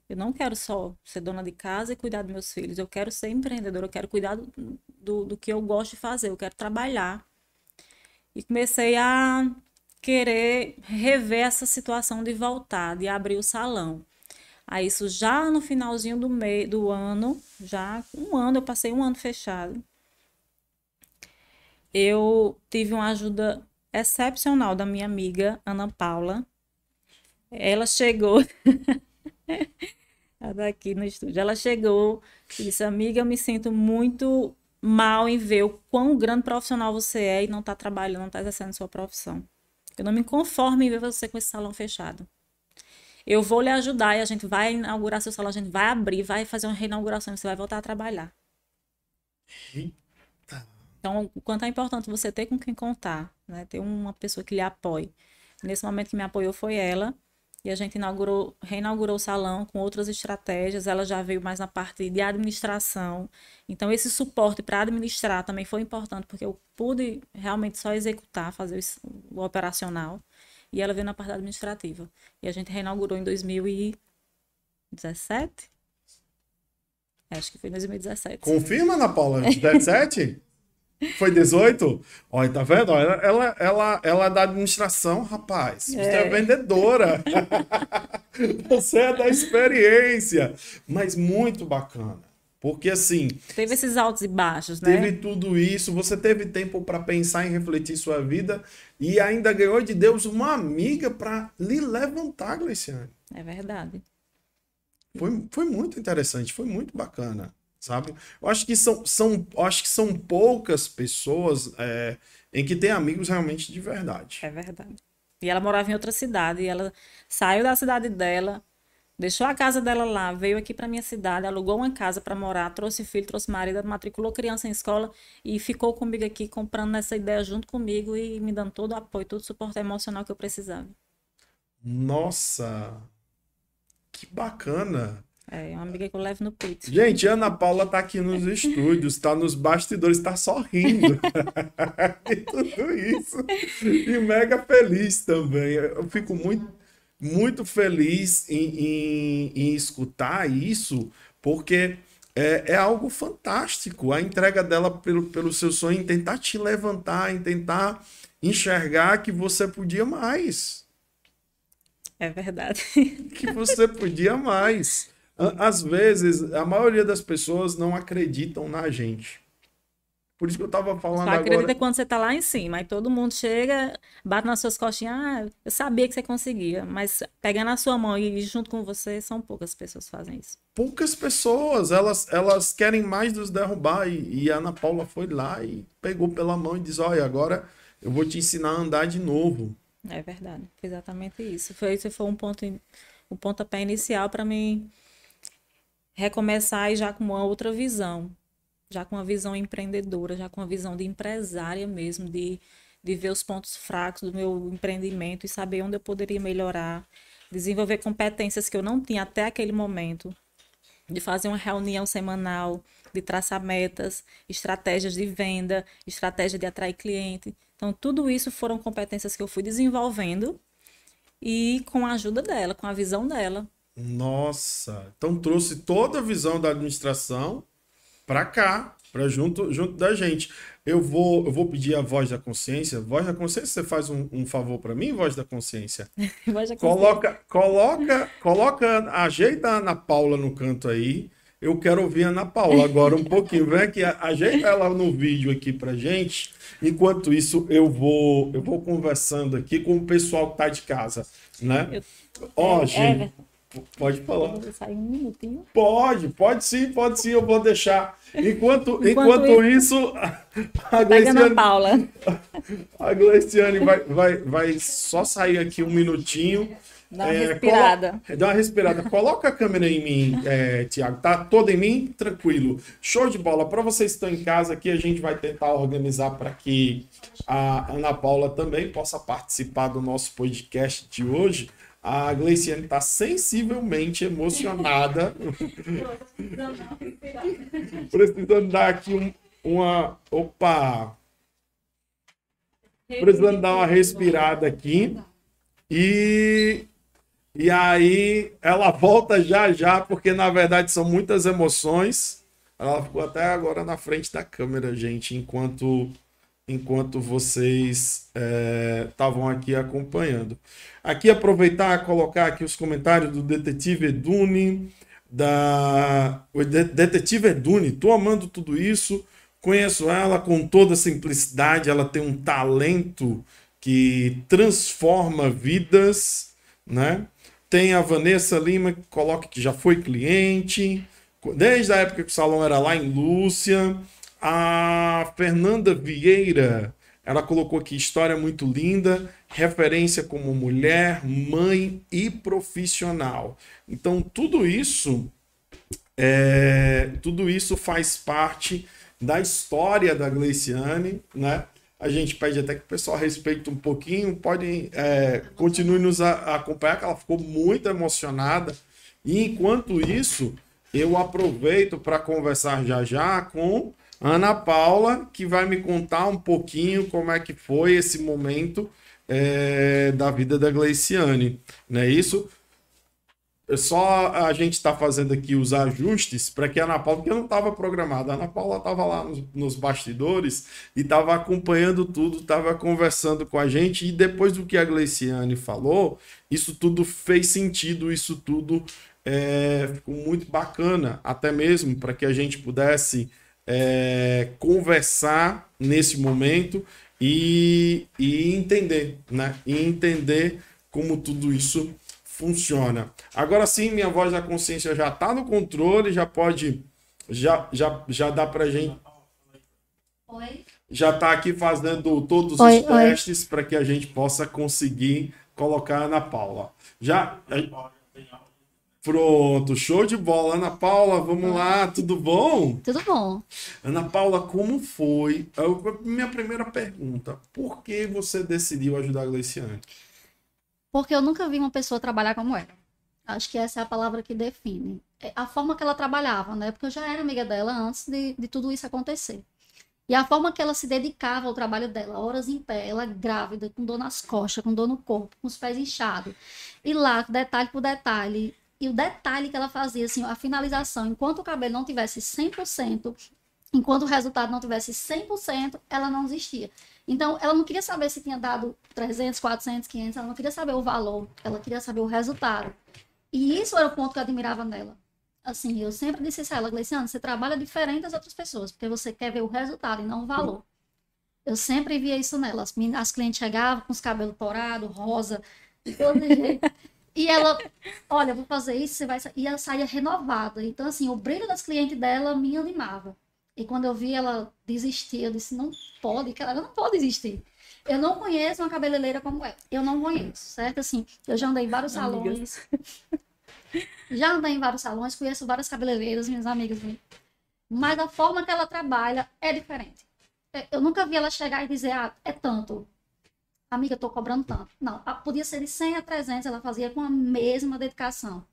Eu não quero só ser dona de casa e cuidar dos meus filhos. Eu quero ser empreendedora, eu quero cuidar do, do, do que eu gosto de fazer, eu quero trabalhar. E comecei a querer rever essa situação de voltar, de abrir o salão. Aí isso já no finalzinho do, meio, do ano, já um ano, eu passei um ano fechado. Eu tive uma ajuda excepcional da minha amiga Ana Paula. Ela chegou daqui no estúdio. Ela chegou e disse: Amiga, eu me sinto muito mal em ver o quão grande profissional você é e não está trabalhando, não está exercendo sua profissão. Eu não me conformo em ver você com esse salão fechado. Eu vou lhe ajudar e a gente vai inaugurar seu salão, a gente vai abrir, vai fazer uma reinauguração você vai voltar a trabalhar. Eita. Então, o quanto é importante você ter com quem contar, né? Ter uma pessoa que lhe apoie. Nesse momento que me apoiou foi ela. E a gente inaugurou, reinaugurou o salão com outras estratégias. Ela já veio mais na parte de administração. Então, esse suporte para administrar também foi importante, porque eu pude realmente só executar, fazer o, operacional. E ela veio na parte administrativa. E a gente reinaugurou em 2017? Acho que foi em 2017. Confirma, Ana Paula? 17? Foi 18? Olha, tá vendo? Ela, ela, ela, ela é da administração, rapaz. Você é, é vendedora. Você é da experiência. Mas muito bacana. Porque assim. Teve esses altos e baixos, né? Teve tudo isso. Você teve tempo para pensar e refletir sua vida. E ainda ganhou de Deus uma amiga para lhe levantar, Gleiciane. É verdade. Foi, foi muito interessante, foi muito bacana sabe? Eu acho que são, são, acho que são poucas pessoas é, em que tem amigos realmente de verdade. É verdade. E ela morava em outra cidade, e ela saiu da cidade dela, deixou a casa dela lá, veio aqui para minha cidade, alugou uma casa para morar, trouxe filho, trouxe marido, matriculou criança em escola e ficou comigo aqui comprando essa ideia junto comigo e me dando todo o apoio, todo o suporte emocional que eu precisava. Nossa, que bacana! É, uma amiga que eu levo no peito. Gente, Ana Paula tá aqui nos estúdios, tá nos bastidores, tá sorrindo. e tudo isso. E mega feliz também. Eu fico muito, muito feliz em, em, em escutar isso, porque é, é, algo fantástico. A entrega dela pelo, pelo seu sonho, em tentar te levantar, em tentar enxergar que você podia mais. É verdade. Que você podia mais. Às vezes, a maioria das pessoas não acreditam na gente. Por isso que eu tava falando Só acredita agora... quando você tá lá em cima. Aí todo mundo chega, bate nas suas costinhas. Ah, eu sabia que você conseguia. Mas pegar na sua mão e ir junto com você, são poucas pessoas que fazem isso. Poucas pessoas. Elas, elas querem mais nos derrubar. E, e a Ana Paula foi lá e pegou pela mão e disse, olha, agora eu vou te ensinar a andar de novo. É verdade. Foi exatamente isso. Foi, esse foi um ponto, um pontapé inicial para mim recomeçar já com uma outra visão, já com uma visão empreendedora, já com uma visão de empresária mesmo, de, de ver os pontos fracos do meu empreendimento e saber onde eu poderia melhorar, desenvolver competências que eu não tinha até aquele momento, de fazer uma reunião semanal, de traçar metas, estratégias de venda, estratégia de atrair cliente. Então, tudo isso foram competências que eu fui desenvolvendo e com a ajuda dela, com a visão dela, nossa, então trouxe toda a visão da administração para cá, para junto, junto da gente. Eu vou, eu vou pedir a voz da consciência. Voz da consciência, você faz um, um favor para mim, voz da consciência. voz da consciência. Coloca, coloca, coloca, ajeita a Ana Paula no canto aí. Eu quero ouvir a Ana Paula agora um pouquinho. Vem aqui, ajeita ela no vídeo aqui pra gente. Enquanto isso, eu vou, eu vou conversando aqui com o pessoal que tá de casa, né? Ó, oh, gente. Pode falar. Um minutinho. Pode, pode sim, pode sim, eu vou deixar. Enquanto, enquanto, enquanto isso, a Gleiciane, Paula. A Gleiciane vai, vai, vai só sair aqui um minutinho. Dá uma é, respirada. Colo... Dá uma respirada. Coloca a câmera em mim, é, Tiago. Tá toda em mim? Tranquilo. Show de bola. Para vocês que estão em casa aqui, a gente vai tentar organizar para que a Ana Paula também possa participar do nosso podcast de hoje. A Gleiciane está sensivelmente emocionada. Precisando dar aqui um, uma. Opa! Precisando dar uma respirada aqui. E e aí ela volta já já, porque na verdade são muitas emoções. Ela ficou até agora na frente da câmera, gente, enquanto enquanto vocês estavam é, aqui acompanhando. Aqui aproveitar colocar aqui os comentários do detetive Edune, da o detetive Edune, tô amando tudo isso, conheço ela com toda simplicidade, ela tem um talento que transforma vidas, né? Tem a Vanessa Lima, que coloca que já foi cliente, desde a época que o salão era lá em Lúcia. A Fernanda Vieira, ela colocou aqui história muito linda, referência como mulher, mãe e profissional. Então tudo isso é, tudo isso faz parte da história da Gleiciane, né? A gente pede até que o pessoal respeite um pouquinho, pode é, continue nos a, acompanhar, que ela ficou muito emocionada. E enquanto isso, eu aproveito para conversar já já com Ana Paula, que vai me contar um pouquinho como é que foi esse momento é, da vida da Gleiciane, não é isso? Só a gente está fazendo aqui os ajustes para que a Ana Paula, porque não estava programada, a Ana Paula estava lá nos, nos, bastidores e estava acompanhando tudo, estava conversando com a gente, e depois do que a Gleiciane falou, isso tudo fez sentido, isso tudo é, ficou muito bacana, até mesmo para que a gente pudesse é, conversar nesse momento e, e entender, né? E entender como tudo isso funciona. Agora sim, minha voz da consciência já está no controle, já pode, já, já, já dá para gente. Oi? Já está aqui fazendo todos oi, os testes para que a gente possa conseguir colocar Ana Paula. Já. Pronto, show de bola. Ana Paula, vamos lá, tudo bom? Tudo bom. Ana Paula, como foi? Minha primeira pergunta: por que você decidiu ajudar a Gleiciane? Porque eu nunca vi uma pessoa trabalhar como ela. Acho que essa é a palavra que define. É a forma que ela trabalhava, né? Porque eu já era amiga dela antes de, de tudo isso acontecer. E a forma que ela se dedicava ao trabalho dela, horas em pé, ela grávida, com dor nas costas, com dor no corpo, com os pés inchados. E lá, detalhe por detalhe. E o detalhe que ela fazia, assim, a finalização, enquanto o cabelo não tivesse 100%, enquanto o resultado não tivesse 100%, ela não existia. Então, ela não queria saber se tinha dado 300, 400, 500, ela não queria saber o valor, ela queria saber o resultado. E isso era o ponto que eu admirava nela. Assim, eu sempre disse isso a ela, Gleiciana, você trabalha diferente das outras pessoas, porque você quer ver o resultado e não o valor. Eu sempre via isso nela. As, as clientes chegavam com os cabelos torados, rosa, de todo jeito. E ela, olha, vou fazer isso, você vai. E ela saía renovada. Então, assim, o brilho das clientes dela me animava. E quando eu vi ela desistir, eu disse, não pode, ela não pode desistir. Eu não conheço uma cabeleireira como ela. Eu não conheço, certo? Assim, eu já andei em vários salões. já andei em vários salões, conheço várias cabeleireiras, minhas amigas. Mas a forma que ela trabalha é diferente. É, eu nunca vi ela chegar e dizer, ah, é tanto. Amiga, eu tô cobrando tanto. Não, podia ser de 100 a 300, ela fazia com a mesma dedicação.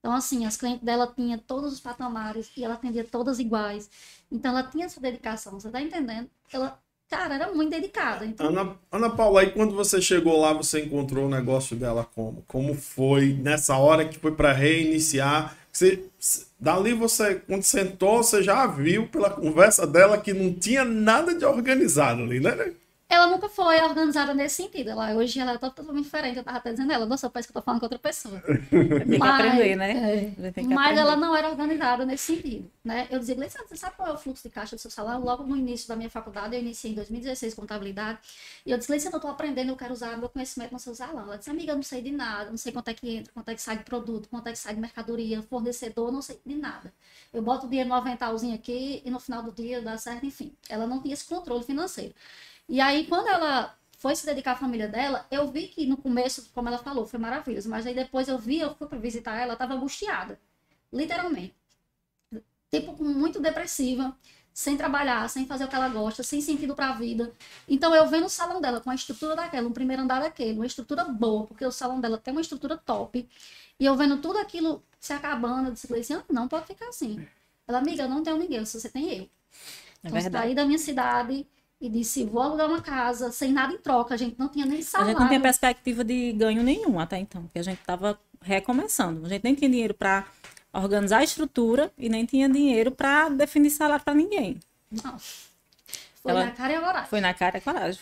Então, assim, as clientes dela tinham todos os patamares e ela atendia todas iguais. Então, ela tinha essa dedicação, você tá entendendo? Ela, cara, era muito dedicada. Então... Ana, Ana Paula, aí quando você chegou lá, você encontrou o negócio dela como? Como foi nessa hora que foi para reiniciar? Você, dali você, quando sentou, você já viu pela conversa dela que não tinha nada de organizado ali, né? Ela nunca foi organizada nesse sentido. Ela, hoje ela é totalmente diferente. Eu tava até dizendo ela, nossa, parece que eu tô falando com outra pessoa. Tem que Mas- aprender, né? é. Que Mas aprender. ela não era organizada nesse sentido, né? Eu dizia, Gleice, você sabe qual é o fluxo de caixa do seu salário? Logo no início da minha faculdade, eu iniciei em 2016 contabilidade, e eu disse, Gleice, eu estou aprendendo, eu quero usar meu conhecimento no seu salão. Ela disse, amiga, eu não sei de nada, não sei quanto é que entra, quanto é que sai de produto, quanto é que sai de mercadoria, fornecedor, não sei de nada. Eu boto o dinheiro no aventalzinho aqui e no final do dia dá certo, enfim. Ela não tinha esse controle financeiro. E aí, quando ela foi se dedicar à família dela, eu vi que no começo, como ela falou, foi maravilhoso, mas aí depois eu vi, eu fui para visitar ela, ela estava angustiada, literalmente. Tipo, muito depressiva, sem trabalhar, sem fazer o que ela gosta, sem sentido para a vida. Então eu vendo o salão dela com a estrutura daquela, um primeiro andar daquele, uma estrutura boa, porque o salão dela tem uma estrutura top. E eu vendo tudo aquilo se acabando, eu disse, "Ah, não pode ficar assim. Ela, amiga, eu não tenho ninguém, se você tem eu. É Então, saí da minha cidade e disse, vou alugar uma casa, sem nada em troca. A gente não tinha nem A salário. gente não tinha perspectiva de ganho nenhum até então, porque a gente estava recomeçando. A gente nem tinha dinheiro para organizar a estrutura e nem tinha dinheiro para definir salário para ninguém. Não. Foi Ela- na cara e a coragem. Foi na cara e coragem.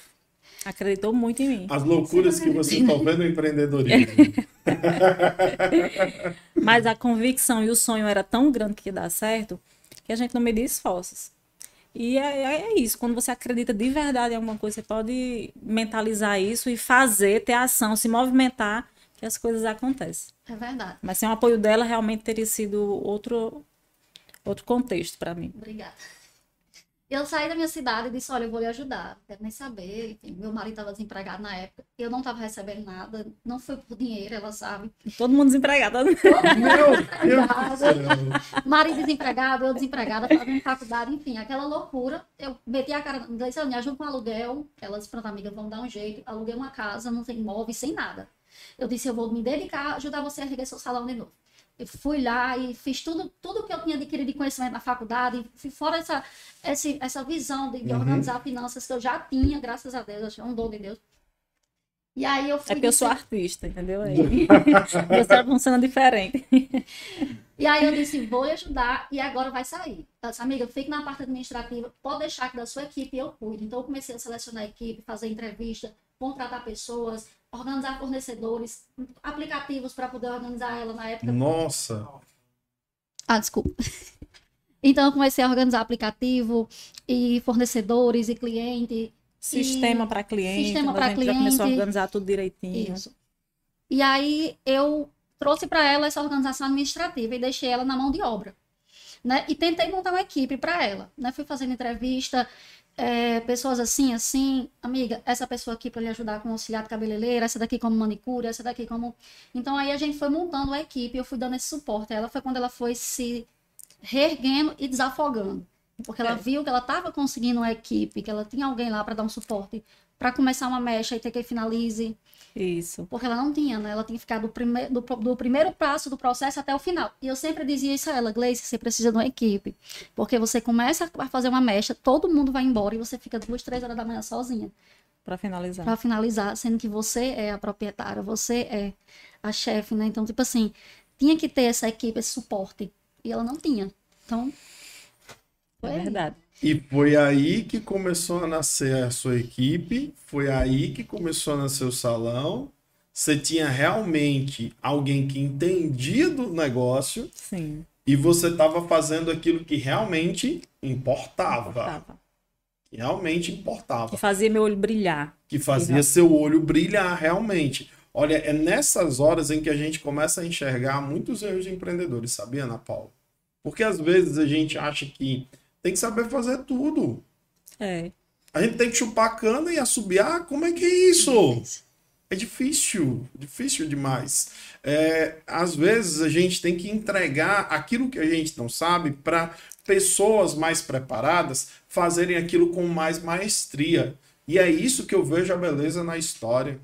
Acreditou muito em mim. As loucuras que você está vendo no empreendedorismo. Mas a convicção e o sonho era tão grande que ia dar certo que a gente não media esforços. E é, é isso, quando você acredita de verdade em alguma coisa, você pode mentalizar isso e fazer, ter ação, se movimentar, que as coisas acontecem. É verdade. Mas sem o apoio dela, realmente teria sido outro, outro contexto para mim. Obrigada. Eu saí da minha cidade e disse, olha, eu vou lhe ajudar. Não quero nem saber. Enfim, meu marido estava desempregado na época. Eu não estava recebendo nada. Não foi por dinheiro, ela sabe. Todo mundo desempregado. Meu Deus do céu. Marido desempregado, eu desempregada, fazendo faculdade, enfim, aquela loucura. Eu meti a cara, disse, "Olha, me ajuda com aluguel. Ela disse, pronto, amiga, vamos dar um jeito. Aluguei uma casa, não tem imóvel, sem nada. Eu disse, eu vou me dedicar, ajudar você a erguer seu salão de novo. Eu fui lá e fiz tudo, tudo que eu tinha adquirido de conhecimento na faculdade, fui fora essa, esse, essa visão de, de Uhum. organizar finanças que eu já tinha, graças a Deus, acho que é um dom de Deus. E aí eu fui É porque eu sou artista, entendeu? Aí, cérebro funciona diferente. E aí eu disse, vou lhe ajudar e agora vai sair. Ela disse, amiga, fique na parte administrativa, pode deixar que da sua equipe eu cuido. Então eu comecei a selecionar a equipe, fazer entrevista, contratar pessoas, organizar fornecedores, aplicativos para poder organizar ela na época. Nossa. Ah, desculpa. Então eu comecei a organizar aplicativo e fornecedores e cliente. Sistema para cliente. Sistema a pra gente já começou a cliente. organizar tudo direitinho. Isso. E aí eu trouxe para ela essa organização administrativa e deixei ela na mão de obra. Né? E tentei montar uma equipe para ela. Né? Fui fazendo entrevista, é, pessoas assim, assim, amiga, essa pessoa aqui para lhe ajudar com auxiliar de cabeleireira, essa daqui como manicure, essa daqui como. Então aí a gente foi montando a equipe, eu fui dando esse suporte. Ela foi quando ela foi se reerguendo e desafogando. Porque ela É. viu que ela estava conseguindo uma equipe, que ela tinha alguém lá para dar um suporte, para começar uma mecha e ter que finalize. Isso. Porque ela não tinha, né? Ela tinha que ficar do, prime do, do primeiro passo do processo até o final. E eu sempre dizia isso a ela, Gleice, você precisa de uma equipe. Porque você começa a fazer uma mecha, todo mundo vai embora e você fica duas, três horas da manhã sozinha Para finalizar. para finalizar, sendo que você é a proprietária, você é a chefe, né? Então, tipo assim, tinha que ter essa equipe, esse suporte. E ela não tinha. Então, foi É aí. E foi aí que começou a nascer a sua equipe, foi aí que começou a nascer o salão. Você tinha realmente alguém que entendia do negócio Sim. e você estava fazendo aquilo que realmente importava. Tava. Que realmente importava. Que fazia meu olho brilhar. que fazia seu olho brilhar realmente. Olha, é nessas horas em que a gente começa a enxergar muitos erros de empreendedores, sabia, Ana Paula? Porque às vezes a gente acha que tem que saber fazer tudo. É. A gente tem que chupar a cana e assobiar. Como é que é isso? É difícil, difícil demais. É, às vezes a gente tem que entregar aquilo que a gente não sabe para pessoas mais preparadas fazerem aquilo com mais maestria. E é isso que eu vejo a beleza na história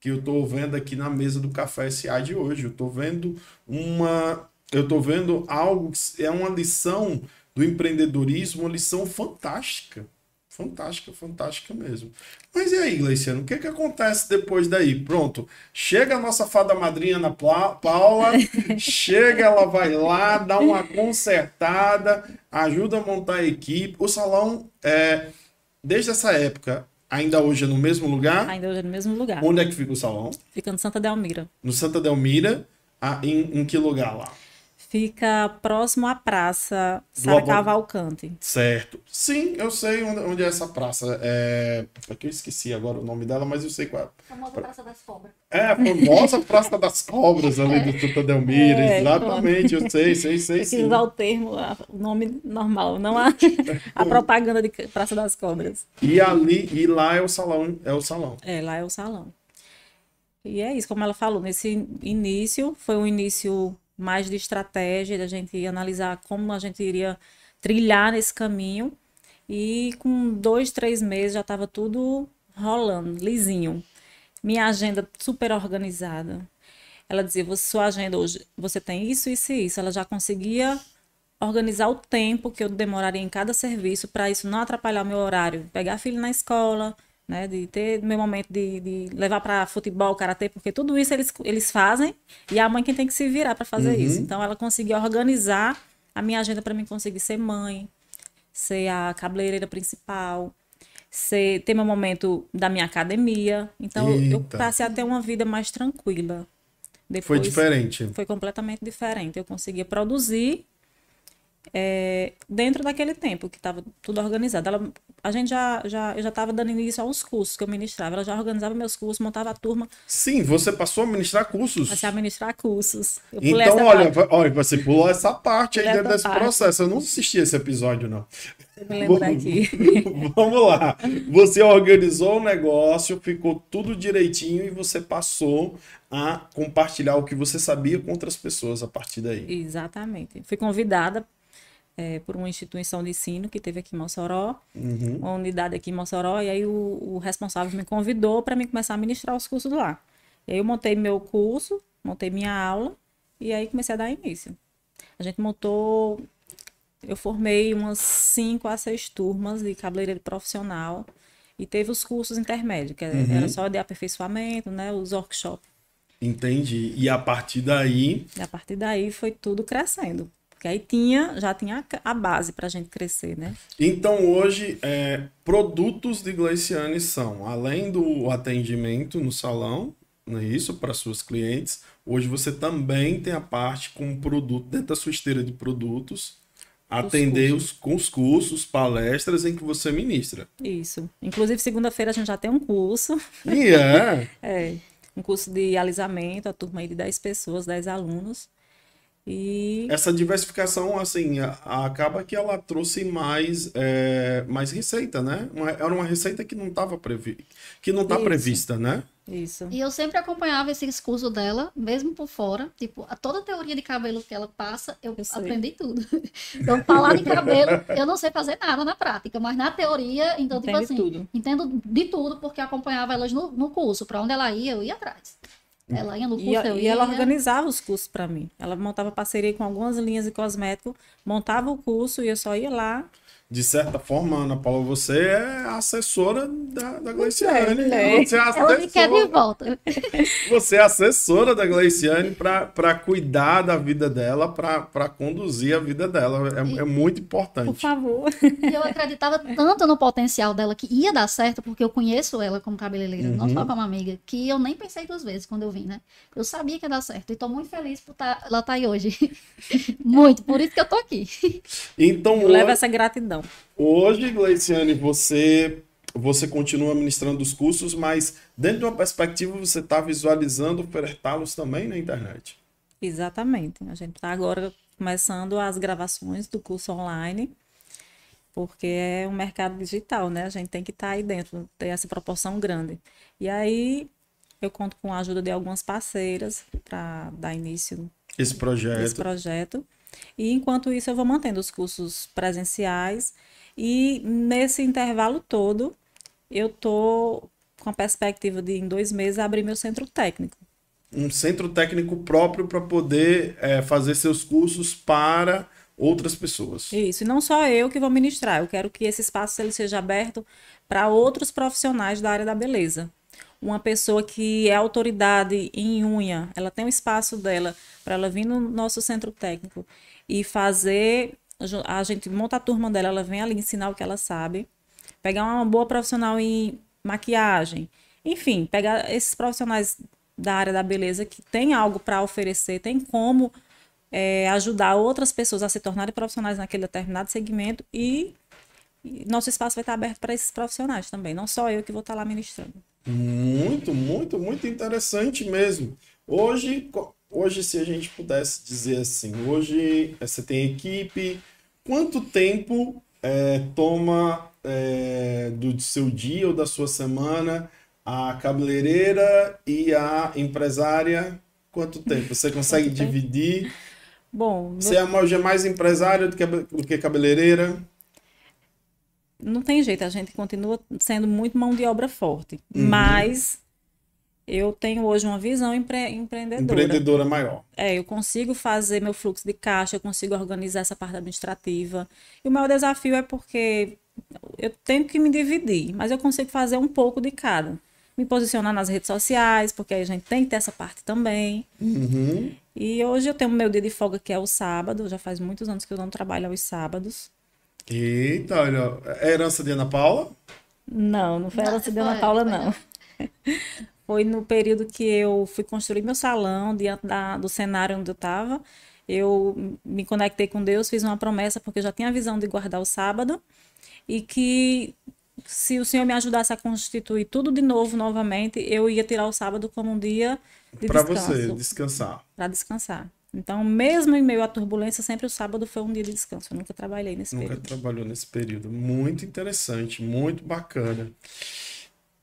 que eu estou vendo aqui na mesa do Café SA de hoje. Eu estou vendo uma, eu estou vendo algo que é uma lição do empreendedorismo, uma lição fantástica. Fantástica, fantástica mesmo. Mas e aí, Gleiciano, o que, que acontece depois daí? Pronto, chega a nossa fada madrinha Ana Paula, chega, ela vai lá, dá uma consertada, ajuda a montar a equipe. O salão, é, desde essa época, Ainda hoje é no mesmo lugar? Ainda hoje é no mesmo lugar. Onde é que fica o salão? Fica no Santa Delmira. No Santa Delmira. Em, em que lugar lá? Fica próximo à praça Sara Cavalcante. Certo. Sim, eu sei onde, onde é essa praça. É... é que eu esqueci agora o nome dela, mas eu sei qual é. Famosa Praça das Cobras. É a famosa Praça das Cobras ali do Santa Delmira. É, Exatamente, eu sei, sei, sei. Eu quis usar o termo, a- o nome normal, não a, a propaganda de Praça das Cobras. E ali, e lá é o salão, é o salão. É, lá é o salão. E é isso, como ela falou, nesse início, foi um início mais de estratégia, da gente analisar como a gente iria trilhar nesse caminho. E com dois, três meses já estava tudo rolando, lisinho. Minha agenda super organizada. Ela dizia, "Você- sua agenda hoje, você tem isso, isso e isso. Ela já conseguia organizar o tempo que eu demoraria em cada serviço para isso não atrapalhar o meu horário. Pegar filho na escola, né, de ter meu momento de, de levar para futebol, karatê, porque tudo isso eles, eles fazem e a mãe quem tem que se virar para fazer Uhum. isso. Então ela conseguia organizar a minha agenda para mim conseguir ser mãe, ser a cabeleireira principal, ser, ter meu momento da minha academia. Então eu- eu Eita. passei a ter uma vida mais tranquila. Foi Depois, diferente. foi completamente diferente. Eu conseguia produzir é, dentro daquele tempo que estava tudo organizado. Ela, a gente já, já, eu já estava dando início aos cursos que eu ministrava. Ela já organizava meus cursos, montava a turma Sim, você passou a ministrar cursos. para se administrar cursos. Eu Então, olha, parte, olha, você pulou essa parte aí dentro desse parte. processo. Eu não assisti esse episódio, não. eu me lembro daqui. Vamos lá. Você organizou o negócio, ficou tudo direitinho e você passou a compartilhar o que você sabia com outras pessoas a partir daí. Exatamente. Fui convidada é, por uma instituição de ensino que teve aqui em Mossoró, Uhum. uma unidade aqui em Mossoró, e aí o, o responsável me convidou para mim começar a ministrar os cursos lá. E aí eu montei meu curso, montei minha aula, e aí comecei a dar início. A gente montou, eu formei umas cinco a seis turmas de cabeleireiro profissional, e teve os cursos intermédios, que Uhum. era só de aperfeiçoamento, né, os workshops. Entendi. E a partir daí, E a partir daí foi tudo crescendo. Porque aí tinha, já tinha a base para a gente crescer, né? então hoje, é, produtos de Gleiciane são, além do atendimento no salão, não é isso, para suas clientes, hoje você também tem a parte com produto, dentro da sua esteira de produtos, atender os, com os cursos, palestras em que você ministra. Isso. Inclusive, segunda-feira a gente já tem um curso, E é. é, um curso de alisamento, a turma aí de 10 pessoas, 10 alunos. E Essa diversificação, assim, acaba que ela trouxe mais, é, mais receita, né? Uma- era uma receita que não estava previ que não está Isso. prevista, né? isso. E eu sempre acompanhava esse curso dela, mesmo por fora. Tipo, a toda a teoria de cabelo que ela passa, eu, Eu aprendi tudo. Então, falar de cabelo, eu não sei fazer nada na prática, mas na teoria, então, tipo assim, tudo. entendo de tudo, porque acompanhava elas no, no curso. Pra onde ela ia, eu ia atrás. Ela ia no curso, E, eu e ia. ela organizava os cursos para mim. Ela montava parceria com algumas linhas de cosmético, montava o curso e eu só ia lá. De certa forma, Ana Paula, você é a assessora da, da Gleiciane. é. Você é Ela me quer de assessora, volta. você é assessora da Gleiciane para cuidar da vida dela, para conduzir a vida dela. É, é muito Por importante. favor. E eu acreditava tanto no potencial dela que ia dar certo, porque eu conheço ela como cabeleireira, não Uhum. só como amiga, que eu nem pensei duas vezes quando eu vim, né? Eu sabia que ia dar certo. E tô muito feliz por tá, ela estar aí hoje. muito, por isso que eu tô aqui. Então, hoje, essa gratidão. Hoje, Gleiciane, você, você continua ministrando os cursos, mas dentro de uma perspectiva você está visualizando ofertá-los também na internet. Exatamente. A gente está agora começando as gravações do curso online, porque é um mercado digital, né? A gente tem que estar aí dentro, ter essa proporção grande. E aí eu conto com a ajuda de algumas parceiras para dar início Esse projeto. desse projeto. E enquanto isso eu vou mantendo os cursos presenciais e nesse intervalo todo eu tô com a perspectiva de em dois meses abrir meu centro técnico. um centro técnico próprio para poder é, fazer seus cursos para outras pessoas. Isso, e não só eu que vou ministrar, eu quero que esse espaço ele seja aberto para outros profissionais da área da beleza. Uma pessoa que é autoridade em unha, ela tem um espaço dela para ela vir no nosso centro técnico e fazer. A gente monta a turma dela, ela vem ali ensinar o que ela sabe. Pegar uma boa profissional em maquiagem. Enfim, pegar esses profissionais da área da beleza que tem algo para oferecer, tem como é, ajudar outras pessoas a se tornarem profissionais naquele determinado segmento e, e nosso espaço vai estar aberto para esses profissionais também, não só eu que vou estar lá ministrando. Muito, muito, muito interessante mesmo. Hoje, hoje se a gente pudesse dizer assim, hoje eh, você tem equipe, quanto tempo é, toma é, do seu dia ou da sua semana a cabeleireira e a empresária? Quanto tempo? Você consegue dividir? Bom, você é é mais empresária do que, do que cabeleireira? Não tem jeito, a gente continua sendo muito mão de obra forte. Uhum. Mas eu tenho hoje uma visão empre empreendedora. Empreendedora maior. É, eu consigo fazer meu fluxo de caixa, eu consigo organizar essa parte administrativa. E o maior desafio é porque eu tenho que me dividir, mas eu consigo fazer um pouco de cada. Me posicionar nas redes sociais, porque a gente tem que ter essa parte também. Uhum. E hoje eu tenho meu dia de folga, que é o sábado. Já faz muitos anos que eu não trabalho aos sábados. Eita, olha. É herança de Ana Paula? Não, não foi herança de Ana Paula, não. foi no período que eu fui construir meu salão, diante da, do cenário onde eu estava. Eu me conectei com Deus, fiz uma promessa, porque eu já tinha a visão de guardar o sábado. E que se o Senhor me ajudasse a constituir tudo de novo, novamente, eu ia tirar o sábado como um dia de pra descanso. Para você descansar. Para descansar. Então, mesmo em meio à turbulência, sempre o sábado foi um dia de descanso. Eu nunca trabalhei nesse nunca período. Nunca trabalhou nesse período. Muito interessante, muito bacana.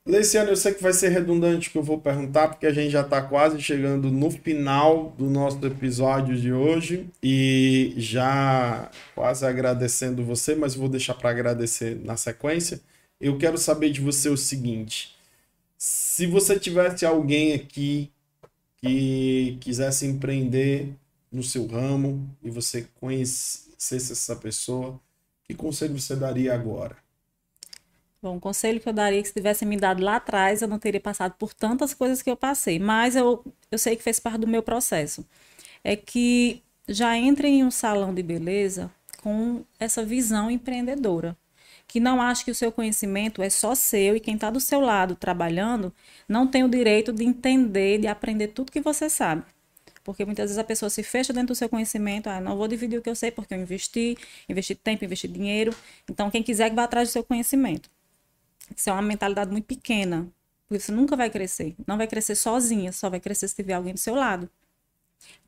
Leiciano, eu sei que vai ser redundante que eu vou perguntar, porque a gente já está quase chegando no final do nosso episódio de hoje e já quase agradecendo você, mas vou deixar para agradecer na sequência eu quero saber de você o seguinte: se você tivesse alguém aqui que quisesse empreender no seu ramo e você conhecesse essa pessoa, que conselho você daria agora? Bom, o conselho que eu daria é que se tivesse me dado lá atrás, eu não teria passado por tantas coisas que eu passei, mas eu, eu sei que fez parte do meu processo. É que já entre em um salão de beleza com essa visão empreendedora que não acha que o seu conhecimento é só seu e quem está do seu lado trabalhando não tem o direito de entender, de aprender tudo que você sabe. Porque muitas vezes a pessoa se fecha dentro do seu conhecimento, ah, não vou dividir o que eu sei porque eu investi, investi tempo, investi dinheiro. Então, quem quiser que vá atrás do seu conhecimento. Isso é uma mentalidade muito pequena, porque você nunca vai crescer. Não vai crescer sozinha, só vai crescer se tiver alguém do seu lado.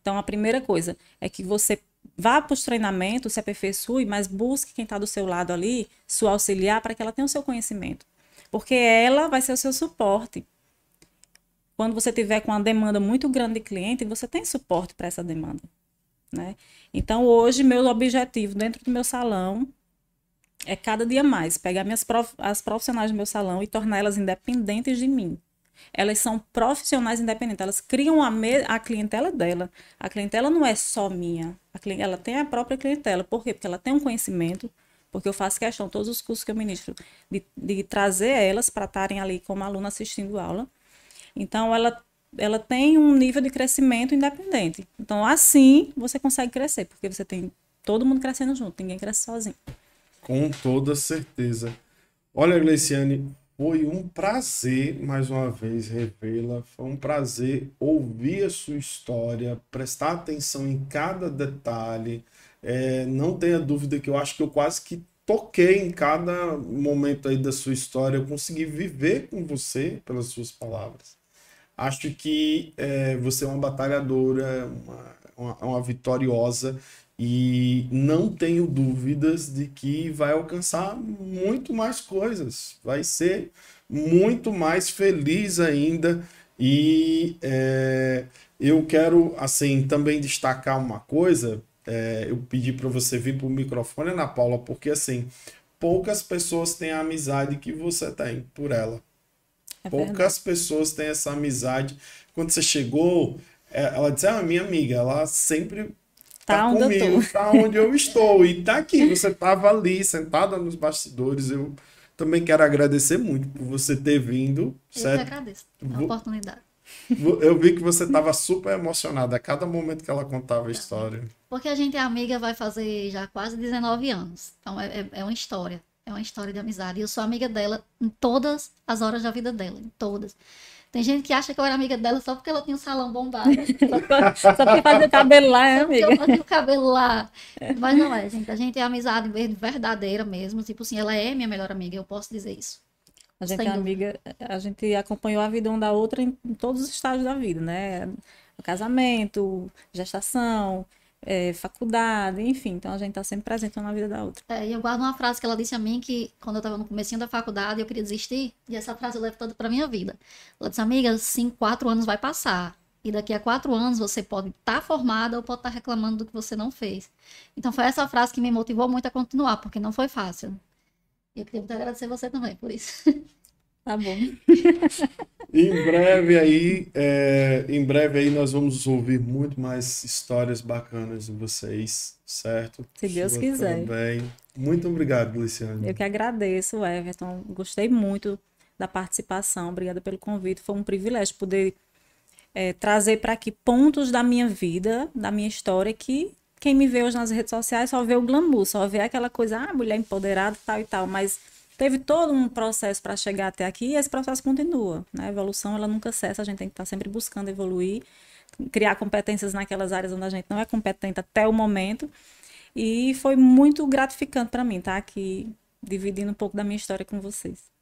Então, a primeira coisa é que você vá para os treinamentos, se aperfeiçoe, mas busque quem está do seu lado ali, sua auxiliar, para que ela tenha o seu conhecimento. Porque ela vai ser o seu suporte. Quando você tiver com uma demanda muito grande de cliente, você tem suporte para essa demanda. Né? Então, hoje, meu objetivo dentro do meu salão é cada dia mais pegar minhas prof... as profissionais do meu salão e torná-las independentes de mim. Elas são profissionais independentes, elas criam a, a clientela dela. A clientela não é só minha, ela tem a própria clientela. Por quê? Porque ela tem um conhecimento, porque eu faço questão, todos os cursos que eu ministro, de, de trazer elas para estarem ali como aluna assistindo aula. Então, ela, ela tem um nível de crescimento independente. Então, assim, você consegue crescer, porque você tem todo mundo crescendo junto, ninguém cresce sozinho. Com toda certeza. Olha, Gleiciane, foi um prazer, mais uma vez, revê-la. Foi um prazer ouvir a sua história, prestar atenção em cada detalhe. É, não tenha dúvida que eu acho que eu quase que toquei em cada momento aí da sua história. Eu consegui viver com você pelas suas palavras. Acho que é, você é uma batalhadora, uma, uma, uma vitoriosa e não tenho dúvidas de que vai alcançar muito mais coisas, vai ser muito mais feliz ainda. E é, eu quero, assim, também destacar uma coisa. É, eu pedi para você vir para o microfone, Ana Paula, porque, assim, poucas pessoas têm a amizade que você tem por ela. É poucas pessoas têm essa amizade. Quando você chegou, é, ela disse, ah, minha amiga, ela sempre tá, tá onde comigo, eu tô. tá onde eu estou. E tá aqui, você estava ali, sentada nos bastidores. Eu também quero agradecer muito por você ter vindo. Eu certo? que agradeço a oportunidade. Eu vi que você estava super emocionada a cada momento que ela contava a história. Porque a gente é amiga, vai fazer já quase 19 anos. Então é, é, é uma história. É uma história de amizade. E eu sou amiga dela em todas as horas da vida dela, em todas. Tem gente que acha que eu era amiga dela só porque ela tinha um salão bombado. só porque fazia o cabelo lá, é, amiga? Só porque eu fazia o cabelo lá. Mas não é, gente. A gente é amizade verdadeira mesmo. Tipo assim, ela é minha melhor amiga, eu posso dizer isso. A gente é amiga, a gente acompanhou a vida um da outra em, em todos os estágios da vida, né? O casamento, gestação, é, faculdade, enfim. Então a gente tá sempre presente uma na vida da outra. É, e eu guardo uma frase que ela disse a mim que quando eu tava no comecinho da faculdade eu queria desistir, e essa frase eu levo toda pra minha vida. Ela disse, amiga, sim, quatro anos vai passar. E daqui a quatro anos você pode estar tá formada ou pode estar tá reclamando do que você não fez. Então foi essa frase que me motivou muito a continuar, porque não foi fácil. E eu queria muito agradecer você também por isso. Tá bom. em breve aí, é, em breve aí nós vamos ouvir muito mais histórias bacanas de vocês, certo? Se Deus Sua quiser. Também. Muito obrigado, Luciane. Eu que agradeço, Everton. Gostei muito da participação. Obrigada pelo convite. Foi um privilégio poder é, trazer para aqui pontos da minha vida, da minha história que quem me vê hoje nas redes sociais só vê o glamour, só vê aquela coisa, ah, mulher empoderada, tal e tal, mas teve todo um processo para chegar até aqui e esse processo continua. Né? A evolução ela nunca cessa, a gente tem que estar tá sempre buscando evoluir, criar competências naquelas áreas onde a gente não é competente até o momento. E foi muito gratificante para mim estar tá aqui dividindo um pouco da minha história com vocês.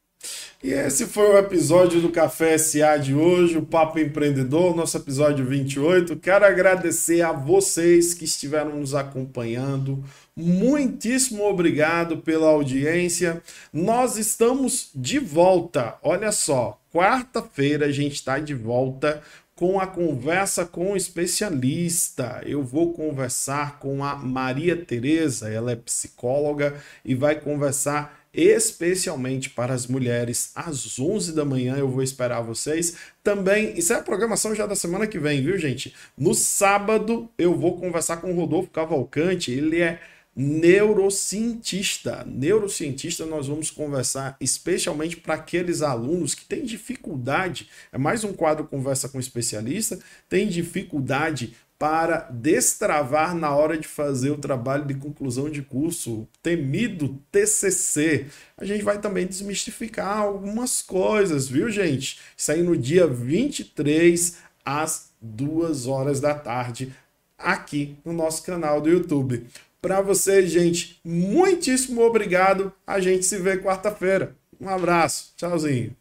E esse foi o episódio do Café SA de hoje, o Papo Empreendedor, nosso episódio 28. Quero agradecer a vocês que estiveram nos acompanhando. Muitíssimo obrigado pela audiência. Nós estamos de volta. Olha só, quarta-feira a gente está de volta com a conversa com o especialista. Eu vou conversar com a Maria Tereza, ela é psicóloga e vai conversar especialmente para as mulheres, às 11 da manhã. Eu vou esperar vocês. Também, isso é a programação já da semana que vem, viu, gente? No sábado, eu vou conversar com o Rodolfo Cavalcante. Ele é neurocientista. Neurocientista, nós vamos conversar especialmente para aqueles alunos que têm dificuldade. É mais um quadro Conversa com Especialista, tem dificuldade para destravar na hora de fazer o trabalho de conclusão de curso, temido TCC. A gente vai também desmistificar algumas coisas, viu, gente? Isso aí no dia 23 às 2 horas da tarde aqui no nosso canal do YouTube. Para vocês, gente, muitíssimo obrigado. A gente se vê quarta-feira. Um abraço. Tchauzinho.